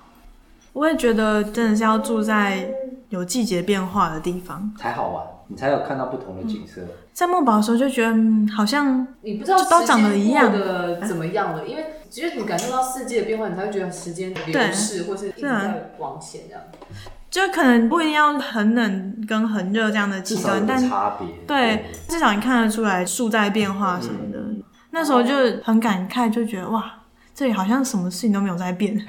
我也觉得真的是要住在有季节变化的地方才好玩，你才有看到不同的景色。嗯、在墨宝的时候就觉得，嗯、好像你不知道都长得一样的怎么样了，因为。其实你感受到世界的变化，你才会觉得时间流逝，或是一直在往前这样。就可能不一定要很冷跟很热这样的极端，但差别对，至少你看得出来树在变化什么的。嗯、那时候就很感慨，就觉得哇，这里好像什么事情都没有在变。*laughs*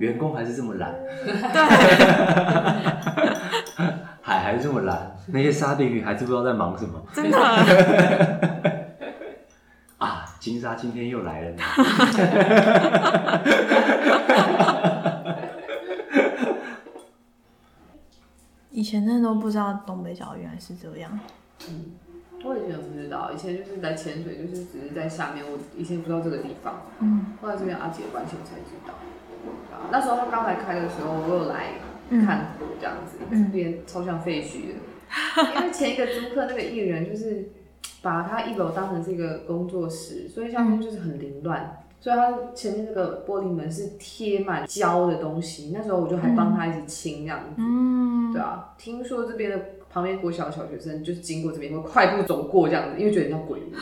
员工还是这么懒，对，*laughs* 海还是这么懒，那些沙丁鱼还是不知道在忙什么，真的。*laughs* 金沙今天又来了呢。*laughs* 以前真的都不知道东北角原来是这样。嗯，我以前都不知道，以前就是来潜水，就是只是在下面。我以前不知道这个地方，嗯，后来这边阿姐关心才知道。啊，那时候他刚来开的时候，我有来看过这样子，这边、嗯、超像废墟的，因为前一个租客那个艺人就是。把他一楼当成是一个工作室，所以下面就是很凌乱。嗯、所以他前面那个玻璃门是贴满胶的东西。那时候我就还帮他一起清这样子。嗯，对啊。听说这边的旁边国小的小学生就是经过这边会快步走过这样子，因为觉得像鬼屋。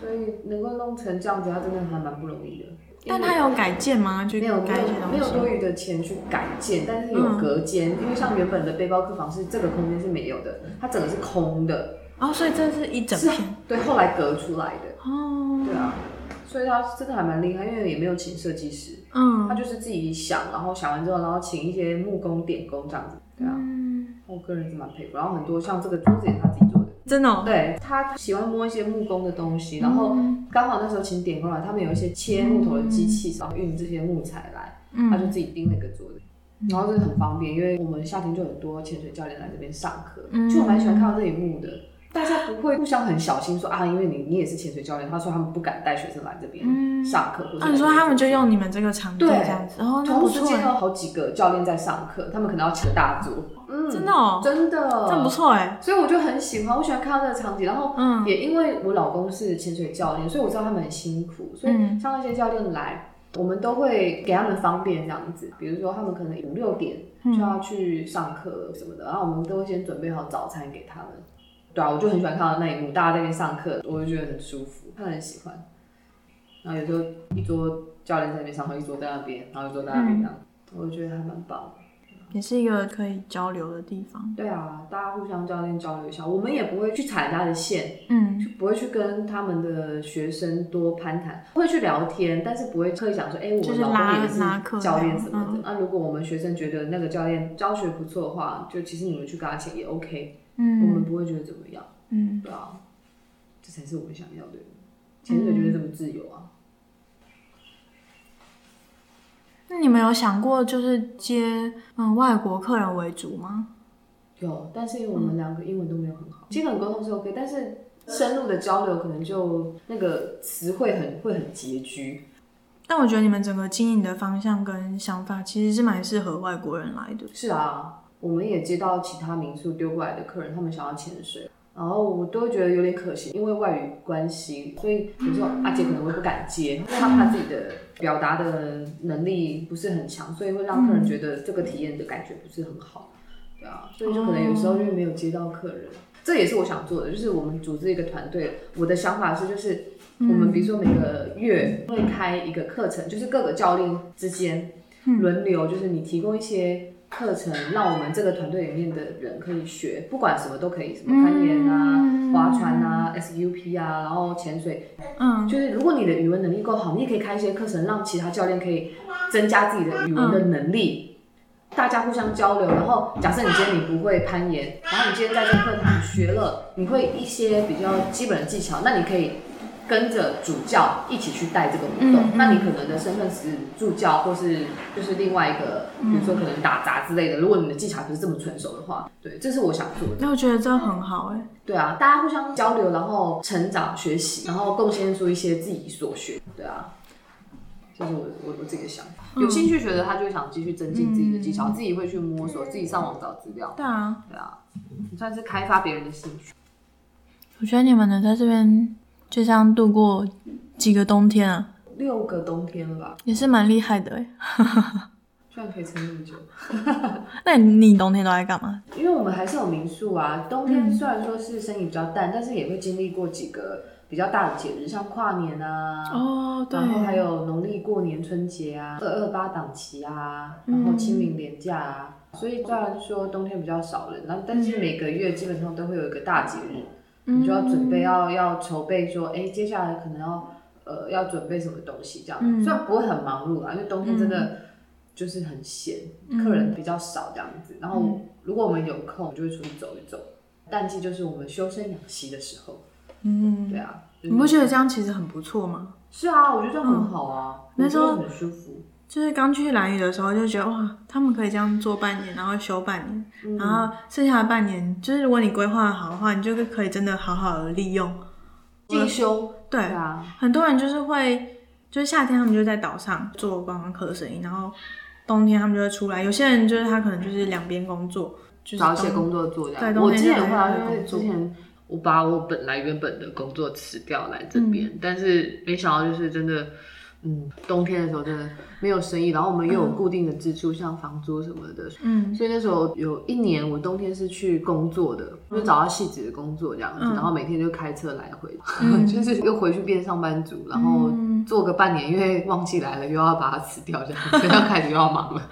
所以能够弄成这样子，他真的还蛮不容易的。但他有改建吗？就没有改建，没有多余的钱去改建，但是有隔间，嗯、因为像原本的背包客房是这个空间是没有的，它整个是空的。哦，所以这是一整片，对，后来隔出来的。哦，对啊，所以他真的还蛮厉害，因为也没有请设计师，嗯，他就是自己想，然后想完之后，然后请一些木工点工这样子，对啊，嗯，我个人是蛮佩服。然后很多像这个桌子也是他自己做的，真的，哦，对，他喜欢摸一些木工的东西，然后刚好那时候请点工来，他们有一些切木头的机器，然后运这些木材来，嗯，他就自己钉那个桌子，然后这个很方便，因为我们夏天就很多潜水教练来这边上课，嗯，就我蛮喜欢看到这一幕的。大家不会互相很小心说啊，因为你你也是潜水教练，他说他们不敢带学生来这边上课。嗯、或者说他们就用你们这个场地这样子，然后同时间有好几个教练在上课，他们可能要请大桌。嗯，真的哦，真的，这不错哎。所以我就很喜欢，我喜欢看到这个场景。然后也因为我老公是潜水教练，所以我知道他们很辛苦。所以像那些教练来，我们都会给他们方便这样子。比如说他们可能五六点就要去上课什么的，然后我们都会先准备好早餐给他们。对啊，我就很喜欢看到那一幕，大家在那边上课，我就觉得很舒服，他很喜欢。然后有时候一桌教练在那边上课，一桌在那边，然后一桌在那边这样，嗯、我就觉得还蛮棒的。也是一个可以交流的地方。对啊，大家互相教练交流一下，我们也不会去踩他的线，嗯，就不会去跟他们的学生多攀谈，会去聊天，但是不会刻意讲说，哎、欸，我们老公也是教练什么的。那、嗯啊、如果我们学生觉得那个教练教学不错的话，就其实你们去跟他钱也 OK，嗯，我们不会觉得怎么样，嗯，对啊，这才是我们想要的，潜水就是这么自由啊。那你们有想过就是接嗯外国客人为主吗？有，但是因为我们两个英文都没有很好，基本沟通是 OK，但是深入的交流可能就那个词汇很会很拮据。但我觉得你们整个经营的方向跟想法其实是蛮适合外国人来的。是啊，我们也接到其他民宿丢过来的客人，他们想要潜水。然后我都会觉得有点可惜，因为外语关系，所以有时候阿杰可能会不敢接，因为他怕自己的表达的能力不是很强，所以会让客人觉得这个体验的感觉不是很好，对啊，所以就可能有时候就没有接到客人。这也是我想做的，就是我们组织一个团队，我的想法是就是我们比如说每个月会开一个课程，就是各个教练之间轮流，就是你提供一些。课程让我们这个团队里面的人可以学，不管什么都可以，什么攀岩啊、嗯、划船啊、SUP 啊，然后潜水，嗯，就是如果你的语文能力够好，你也可以开一些课程，让其他教练可以增加自己的语文的能力，嗯、大家互相交流。然后假设你今天你不会攀岩，然后你今天在这课堂学了，你会一些比较基本的技巧，那你可以。跟着主教一起去带这个活动，嗯嗯、那你可能的身份是助教，或是就是另外一个，比如说可能打杂之类的。如果你的技巧不是这么纯熟的话，对，这是我想做的。那我觉得这很好哎。对啊，大家互相交流，然后成长学习，然后贡献出一些自己所学。对啊，这、就是我我我自己的想法。嗯、有兴趣学的，他就会想继续增进自己的技巧，嗯、自己会去摸索，自己上网找资料。对啊，对啊，算是开发别人的兴趣。我觉得你们能在这边。就这样度过几个冬天啊？六个冬天了吧？也是蛮厉害的哎，*laughs* 居然可以撑那么久。*laughs* 那你冬天都在干嘛？因为我们还是有民宿啊。冬天虽然说是生意比较淡，嗯、但是也会经历过几个比较大的节日，像跨年啊，哦，对，然后还有农历过年春节啊，二二八档期啊，然后清明连假啊。嗯、所以虽然说冬天比较少人，那但是每个月基本上都会有一个大节日。你就要准备要要筹备说，哎、欸，接下来可能要呃要准备什么东西这样，嗯、虽然不会很忙碌啦，因为冬天真的就是很闲，嗯、客人比较少这样子。然后如果我们有空，就会出去走一走。淡季就是我们修身养息的时候。嗯，对啊，你不觉得这样其实很不错吗？是啊，我觉得这样很好啊，那时候很舒服。就是刚去蓝屿的时候就觉得哇，他们可以这样做半年，然后休半年，嗯、然后剩下的半年，就是如果你规划好的话，你就可以真的好好的利用进修。对啊，很多人就是会，就是夏天他们就在岛上做观光客的生意，然后冬天他们就会出来。有些人就是他可能就是两边工作，就是找一些工作做这样。对，我之前的话，因为之前我把我本来原本的工作辞掉来这边，嗯、但是没想到就是真的。嗯，冬天的时候真的没有生意，然后我们又有固定的支出，嗯、像房租什么的，嗯，所以那时候有一年我冬天是去工作的，嗯、就找到细致的工作这样子，嗯、然后每天就开车来回，嗯、*laughs* 就是又回去变上班族，然后做个半年，因为旺季来了又要把它辞掉这样，所 *laughs* 以要开始又要忙了。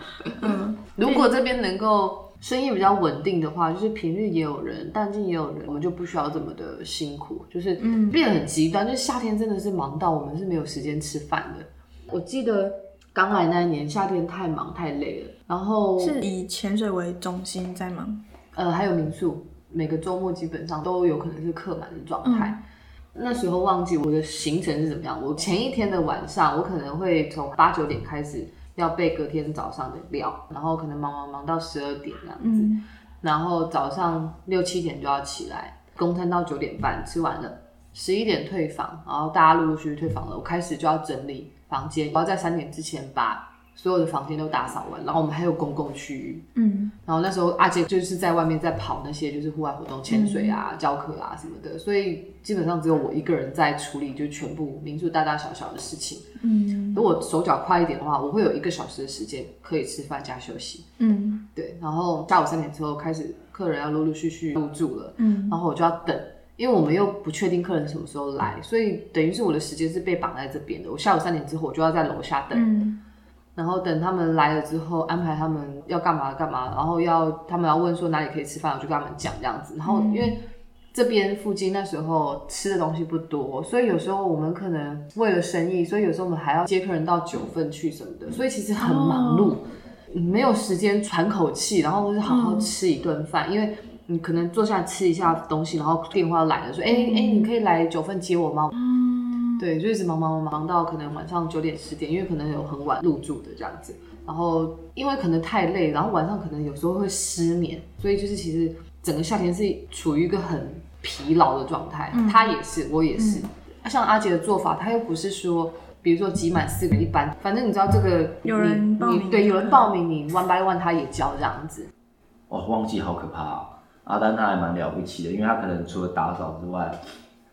嗯，*laughs* 如果这边能够。生意比较稳定的话，就是平日也有人，淡季也有人，我们就不需要这么的辛苦，就是变得很极端。就是夏天真的是忙到我们是没有时间吃饭的。我记得刚来那一年夏天太忙太累了，然后是以潜水为中心在忙，呃，还有民宿，每个周末基本上都有可能是客满的状态。嗯、那时候忘记我的行程是怎么样，我前一天的晚上，我可能会从八九点开始。要备隔天早上的料，然后可能忙忙忙到十二点这样子，嗯、然后早上六七点就要起来，公餐到九点半吃完了，十一点退房，然后大家陆陆续续退房了，我开始就要整理房间，我要在三点之前把所有的房间都打扫完，然后我们还有公共区域，嗯，然后那时候阿杰就是在外面在跑那些就是户外活动，潜水啊、嗯、教课啊什么的，所以基本上只有我一个人在处理就全部民宿大大小小的事情，嗯，如果手脚快一点的话，我会有一个小时的时间可以吃饭加休息，嗯，对，然后下午三点之后开始客人要陆陆续续入住了，嗯，然后我就要等，因为我们又不确定客人什么时候来，所以等于是我的时间是被绑在这边的，我下午三点之后我就要在楼下等。嗯然后等他们来了之后，安排他们要干嘛干嘛，然后要他们要问说哪里可以吃饭，我就跟他们讲这样子。然后因为这边附近那时候吃的东西不多，所以有时候我们可能为了生意，所以有时候我们还要接客人到九份去什么的，所以其实很忙碌，没有时间喘口气，然后或是好好吃一顿饭，因为你可能坐下吃一下东西，然后电话来了说，哎哎，你可以来九份接我吗？对，就一直忙忙忙忙到可能晚上九点十点，因为可能有很晚入住的这样子，然后因为可能太累，然后晚上可能有时候会失眠，所以就是其实整个夏天是处于一个很疲劳的状态。嗯、他也是，我也是。嗯、像阿杰的做法，他又不是说，比如说挤满四个人一班，反正你知道这个有人报名，对，有人报名，你 one by one 他也教这样子。哦，忘记好可怕啊！阿丹他还蛮了不起的，因为他可能除了打扫之外。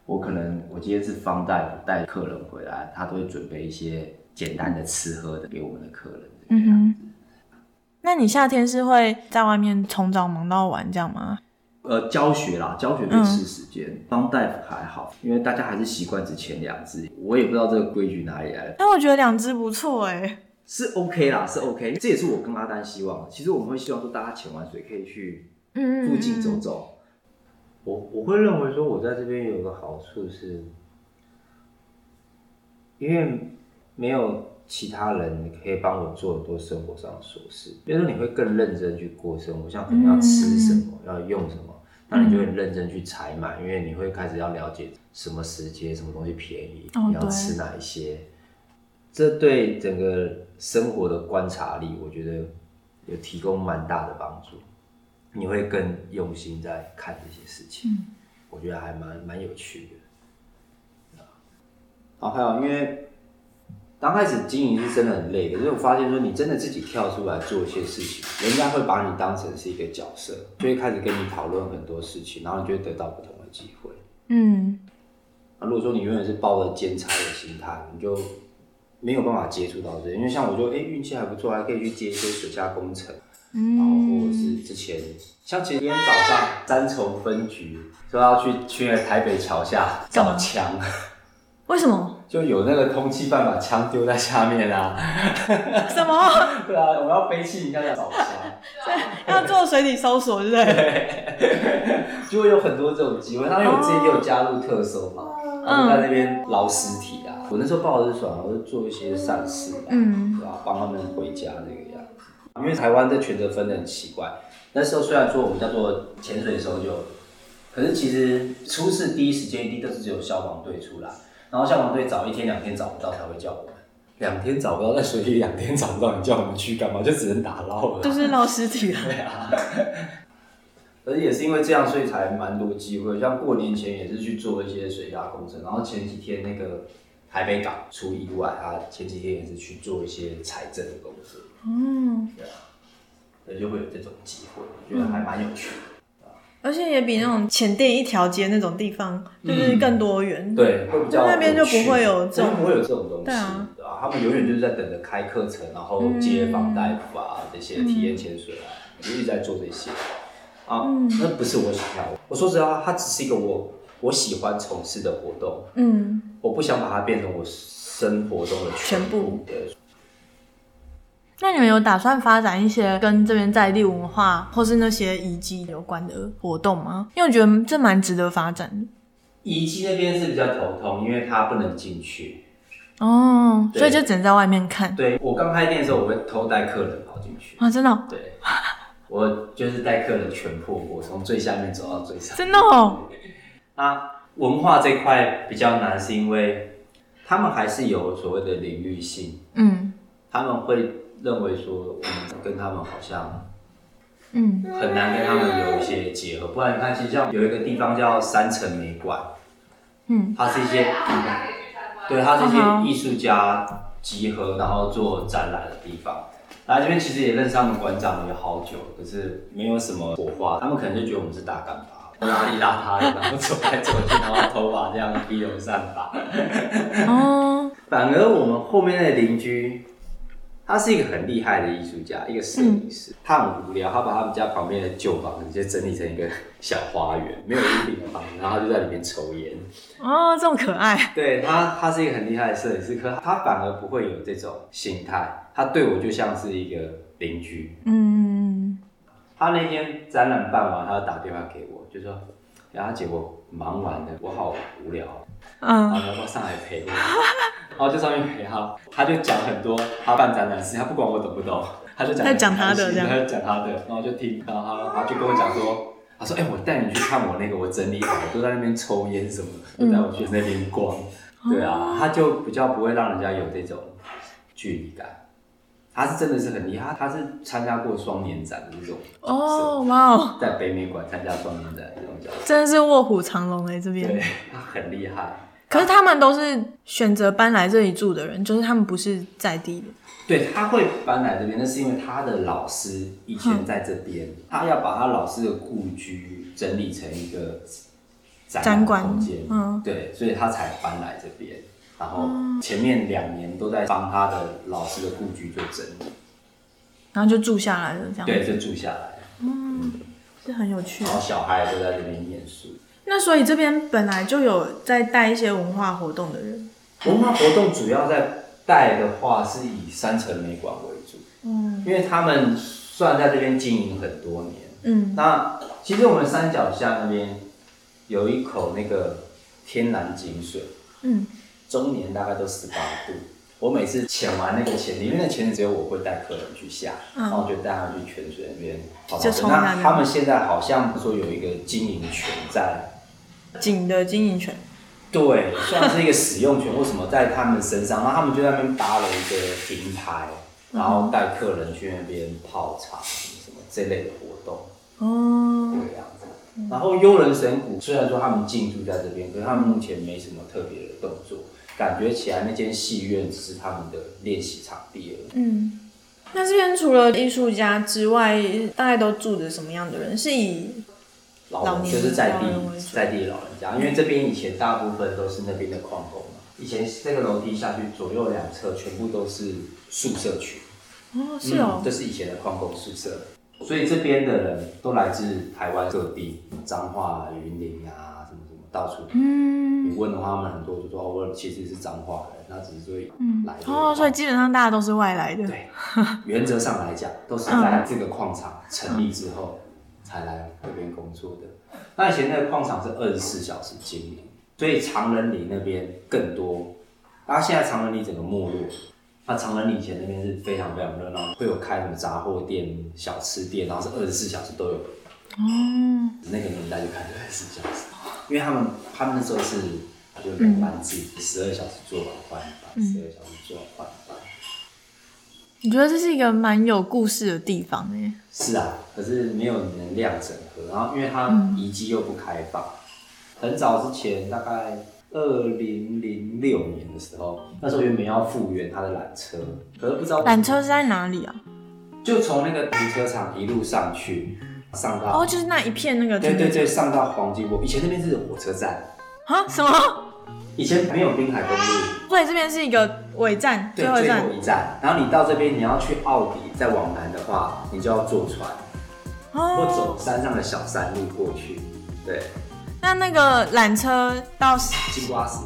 我可能我今天是方大夫带客人回来，他都会准备一些简单的吃喝的给我们的客人。嗯哼，那你夏天是会在外面从早忙到晚这样吗？呃，教学啦，教学会吃时间。嗯、方大夫还好，因为大家还是习惯只前两只。我也不知道这个规矩哪里来的。但我觉得两只不错哎，是 OK 啦，是 OK。这也是我跟阿丹希望。其实我们会希望说，大家潜完水可以去附近走走。我我会认为说，我在这边有个好处是，因为没有其他人可以帮我做很多生活上的琐事，比如说你会更认真去过生活，像可能要吃什么，嗯、要用什么，那你就会认真去采买，因为你会开始要了解什么时间什么东西便宜，哦、你要吃哪一些，这对整个生活的观察力，我觉得有提供蛮大的帮助。你会更用心在看这些事情，嗯、我觉得还蛮蛮有趣的。好，还有因为刚开始经营是真的很累的，可是我发现说你真的自己跳出来做一些事情，人家会把你当成是一个角色，就会开始跟你讨论很多事情，然后你就会得到不同的机会。嗯，那如果说你永远是抱着兼差的心态，你就没有办法接触到这些。因为像我就哎运气还不错，还可以去接一些水下工程。嗯，然后或者是之前，像前天早上三重分局说要去去台北桥下找枪，*laughs* 为什么？就有那个通缉犯把枪丢在下面啊？什么？*laughs* 对啊，我要背气，你要找枪，对，要做水底搜索，对不对？*laughs* 就会有很多这种机会。然后因为我自己也有加入特搜嘛，然后在那边捞尸体啊。我那时候抱的是爽，我就做一些善事，嗯，对吧？帮他们回家这个样。因为台湾的权责分得很奇怪，那时候虽然说我们叫做潜水搜救，可是其实出事第一时间一定都是只有消防队出来，然后消防队找一天两天找不到才会叫我们，两天找不到在水里两天找不到，你叫我们去干嘛？就只能打捞了，就是捞尸体对啊，而且也是因为这样，所以才蛮多机会，像过年前也是去做一些水下工程，然后前几天那个台北港出意外，他前几天也是去做一些财政的工作。嗯，对啊，所以就会有这种机会，我觉得还蛮有趣的，嗯、而且也比那种浅店一条街那种地方就是更多元，嗯、对，会比较那边就不会有这种，不会有这种东西，对啊，他们永远就是在等着开课程，然后接房大夫啊这些体验潜水啊，就一直在做这些。啊，嗯、那不是我想要，我说实话，它只是一个我我喜欢从事的活动，嗯，我不想把它变成我生活中的全部，全部那你们有打算发展一些跟这边在地文化或是那些遗迹有关的活动吗？因为我觉得这蛮值得发展的。遗迹那边是比较头痛，因为它不能进去。哦，所以就只能在外面看。对，我刚开店的时候，我会偷带客人跑进去。啊，真的、哦？对，我就是带客人全破过，从最下面走到最上面。真的哦。*laughs* 那文化这块比较难，是因为他们还是有所谓的领域性。嗯，他们会。认为说我们跟他们好像，嗯，很难跟他们有一些结合。不然你看，其实像有一个地方叫三层美馆，嗯，它是一些，对，它是一些艺术家集合然后做展览的地方。来这边其实也认识他们馆长也好久，可是没有什么火花。他们可能就觉得我们是大干巴，邋里邋遢的，然后走来走去，然后头发这样披头散发。哦，反而我们后面的邻居。他是一个很厉害的艺术家，一个摄影师。嗯、他很无聊，他把他们家旁边的旧房子就整理成一个小花园，没有屋顶的房子，然后就在里面抽烟。哦，这么可爱。对他，他是一个很厉害的摄影师，可他反而不会有这种心态。他对我就像是一个邻居。嗯。他那天展览办完，他就打电话给我，就说：“阿姐，我忙完了，我好无聊。”嗯。然后要不要上来陪我？*laughs* 然后就上面陪他，他就讲很多他办展览的事情，他不管我懂不懂，他就讲他讲他的他就讲他的，然后就听，然后他他就跟我讲说，他说哎、欸，我带你去看我那个，我整理好，我都在那边抽烟什么的，都带我去那边逛，嗯、对啊，他就比较不会让人家有这种距离感，他是真的是很厉害，他是参加过双年展的那种哦，哇哦，在北美馆参加双年展的这种角色，真的是卧虎藏龙哎，这边，对，他很厉害。可是他们都是选择搬来这里住的人，就是他们不是在地的。对，他会搬来这边，那是因为他的老师以前在这边，嗯、他要把他老师的故居整理成一个展馆空间。嗯，对，所以他才搬来这边。然后前面两年都在帮他的老师的故居做整理，然后就住下来了，这样。对，就住下来。嗯，是很有趣。然后小孩都在这边念书。那所以这边本来就有在带一些文化活动的人。文化活动主要在带的话，是以山城美馆为主。嗯，因为他们算在这边经营很多年。嗯，那其实我们山脚下那边有一口那个天然井水。嗯，终年大概都十八度。我每次潜完那个潜，里面的潜只有我会带客人去下，嗯、然后我就带他们去泉水那边泡泡水。那他们现在好像说有一个经营权在。井的经营权，对，算是一个使用权或什么在他们身上，然后他们就在那边搭了一个平台，然后带客人去那边泡茶什么这类的活动，哦，这个样子。然后幽人神谷虽然说他们进驻在这边，可是他们目前没什么特别的动作，感觉起来那间戏院只是他们的练习场地而已。嗯，那这边除了艺术家之外，大概都住着什么样的人？是以老人就是在地在地老人家，因为这边以前大部分都是那边的矿工嘛。以前这个楼梯下去，左右两侧全部都是宿舍区。哦，是哦、嗯，这是以前的矿工宿舍。所以这边的人都来自台湾各地，彰化、云林啊，到处。嗯。你问的话，他们很多就说，我其实是彰化人，那只是说来。哦，所以基本上大家都是外来的。对，原则上来讲，都是在这个矿场成立之后。才来这边工作的。那以前那个矿场是二十四小时经营，所以长人里那边更多。那现在长人里整个没落，那长人里以前那边是非常非常热闹，会有开什么杂货店、小吃店，然后是二十四小时都有。哦。那个年代就开二十四小时，因为他们他们那时候是就两班制，十二小时做完换班，十二小时做完换班。你觉得这是一个蛮有故事的地方耶？是啊，可是没有能量整合，然后因为它遗迹又不开放。嗯、很早之前，大概二零零六年的时候，那时候原本要复原它的缆车，可是不知道缆车是在哪里啊？就从那个停车场一路上去，上到哦，就是那一片那个对对对，上到黄金国。以前那边是火车站啊？什么？以前没有滨海公路，所以这边是一个尾站，对，最后一站。然后你到这边，你要去奥迪，再往南的话，你就要坐船，哦、或走山上的小山路过去。对，那那个缆车到金瓜石，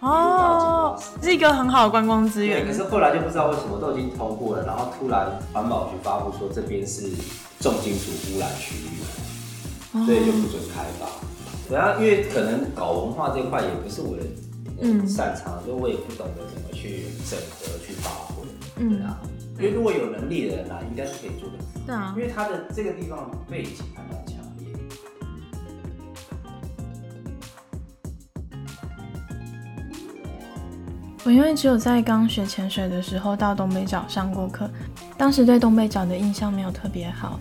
哦，是一个很好的观光资源。可是后来就不知道为什么都已经通过了，然后突然环保局发布说这边是重金属污染区域，所以就不准开发。对啊，因为可能搞文化这块也不是我的擅长，所以、嗯、我也不懂得怎么去整合、去发挥。对啊，因为如果有能力的人啊，应该是可以做的。对啊，因为他的这个地方背景我因为只有在刚学潜水的时候到东北角上过课，当时对东北角的印象没有特别好。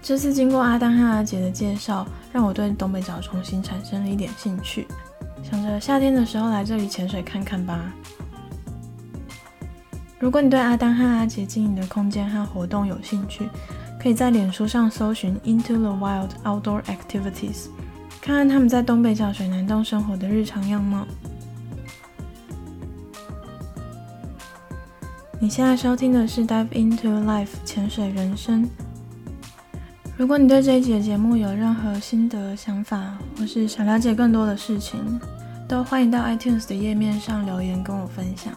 这次经过阿丹和阿杰的介绍，让我对东北角重新产生了一点兴趣，想着夏天的时候来这里潜水看看吧。如果你对阿丹和阿杰经营的空间和活动有兴趣，可以在脸书上搜寻 Into the Wild Outdoor Activities，看看他们在东北角水湳洞生活的日常样貌。你现在收听的是 Dive into Life 潜水人生。如果你对这一集的节目有任何心得、想法，或是想了解更多的事情，都欢迎到 iTunes 的页面上留言跟我分享。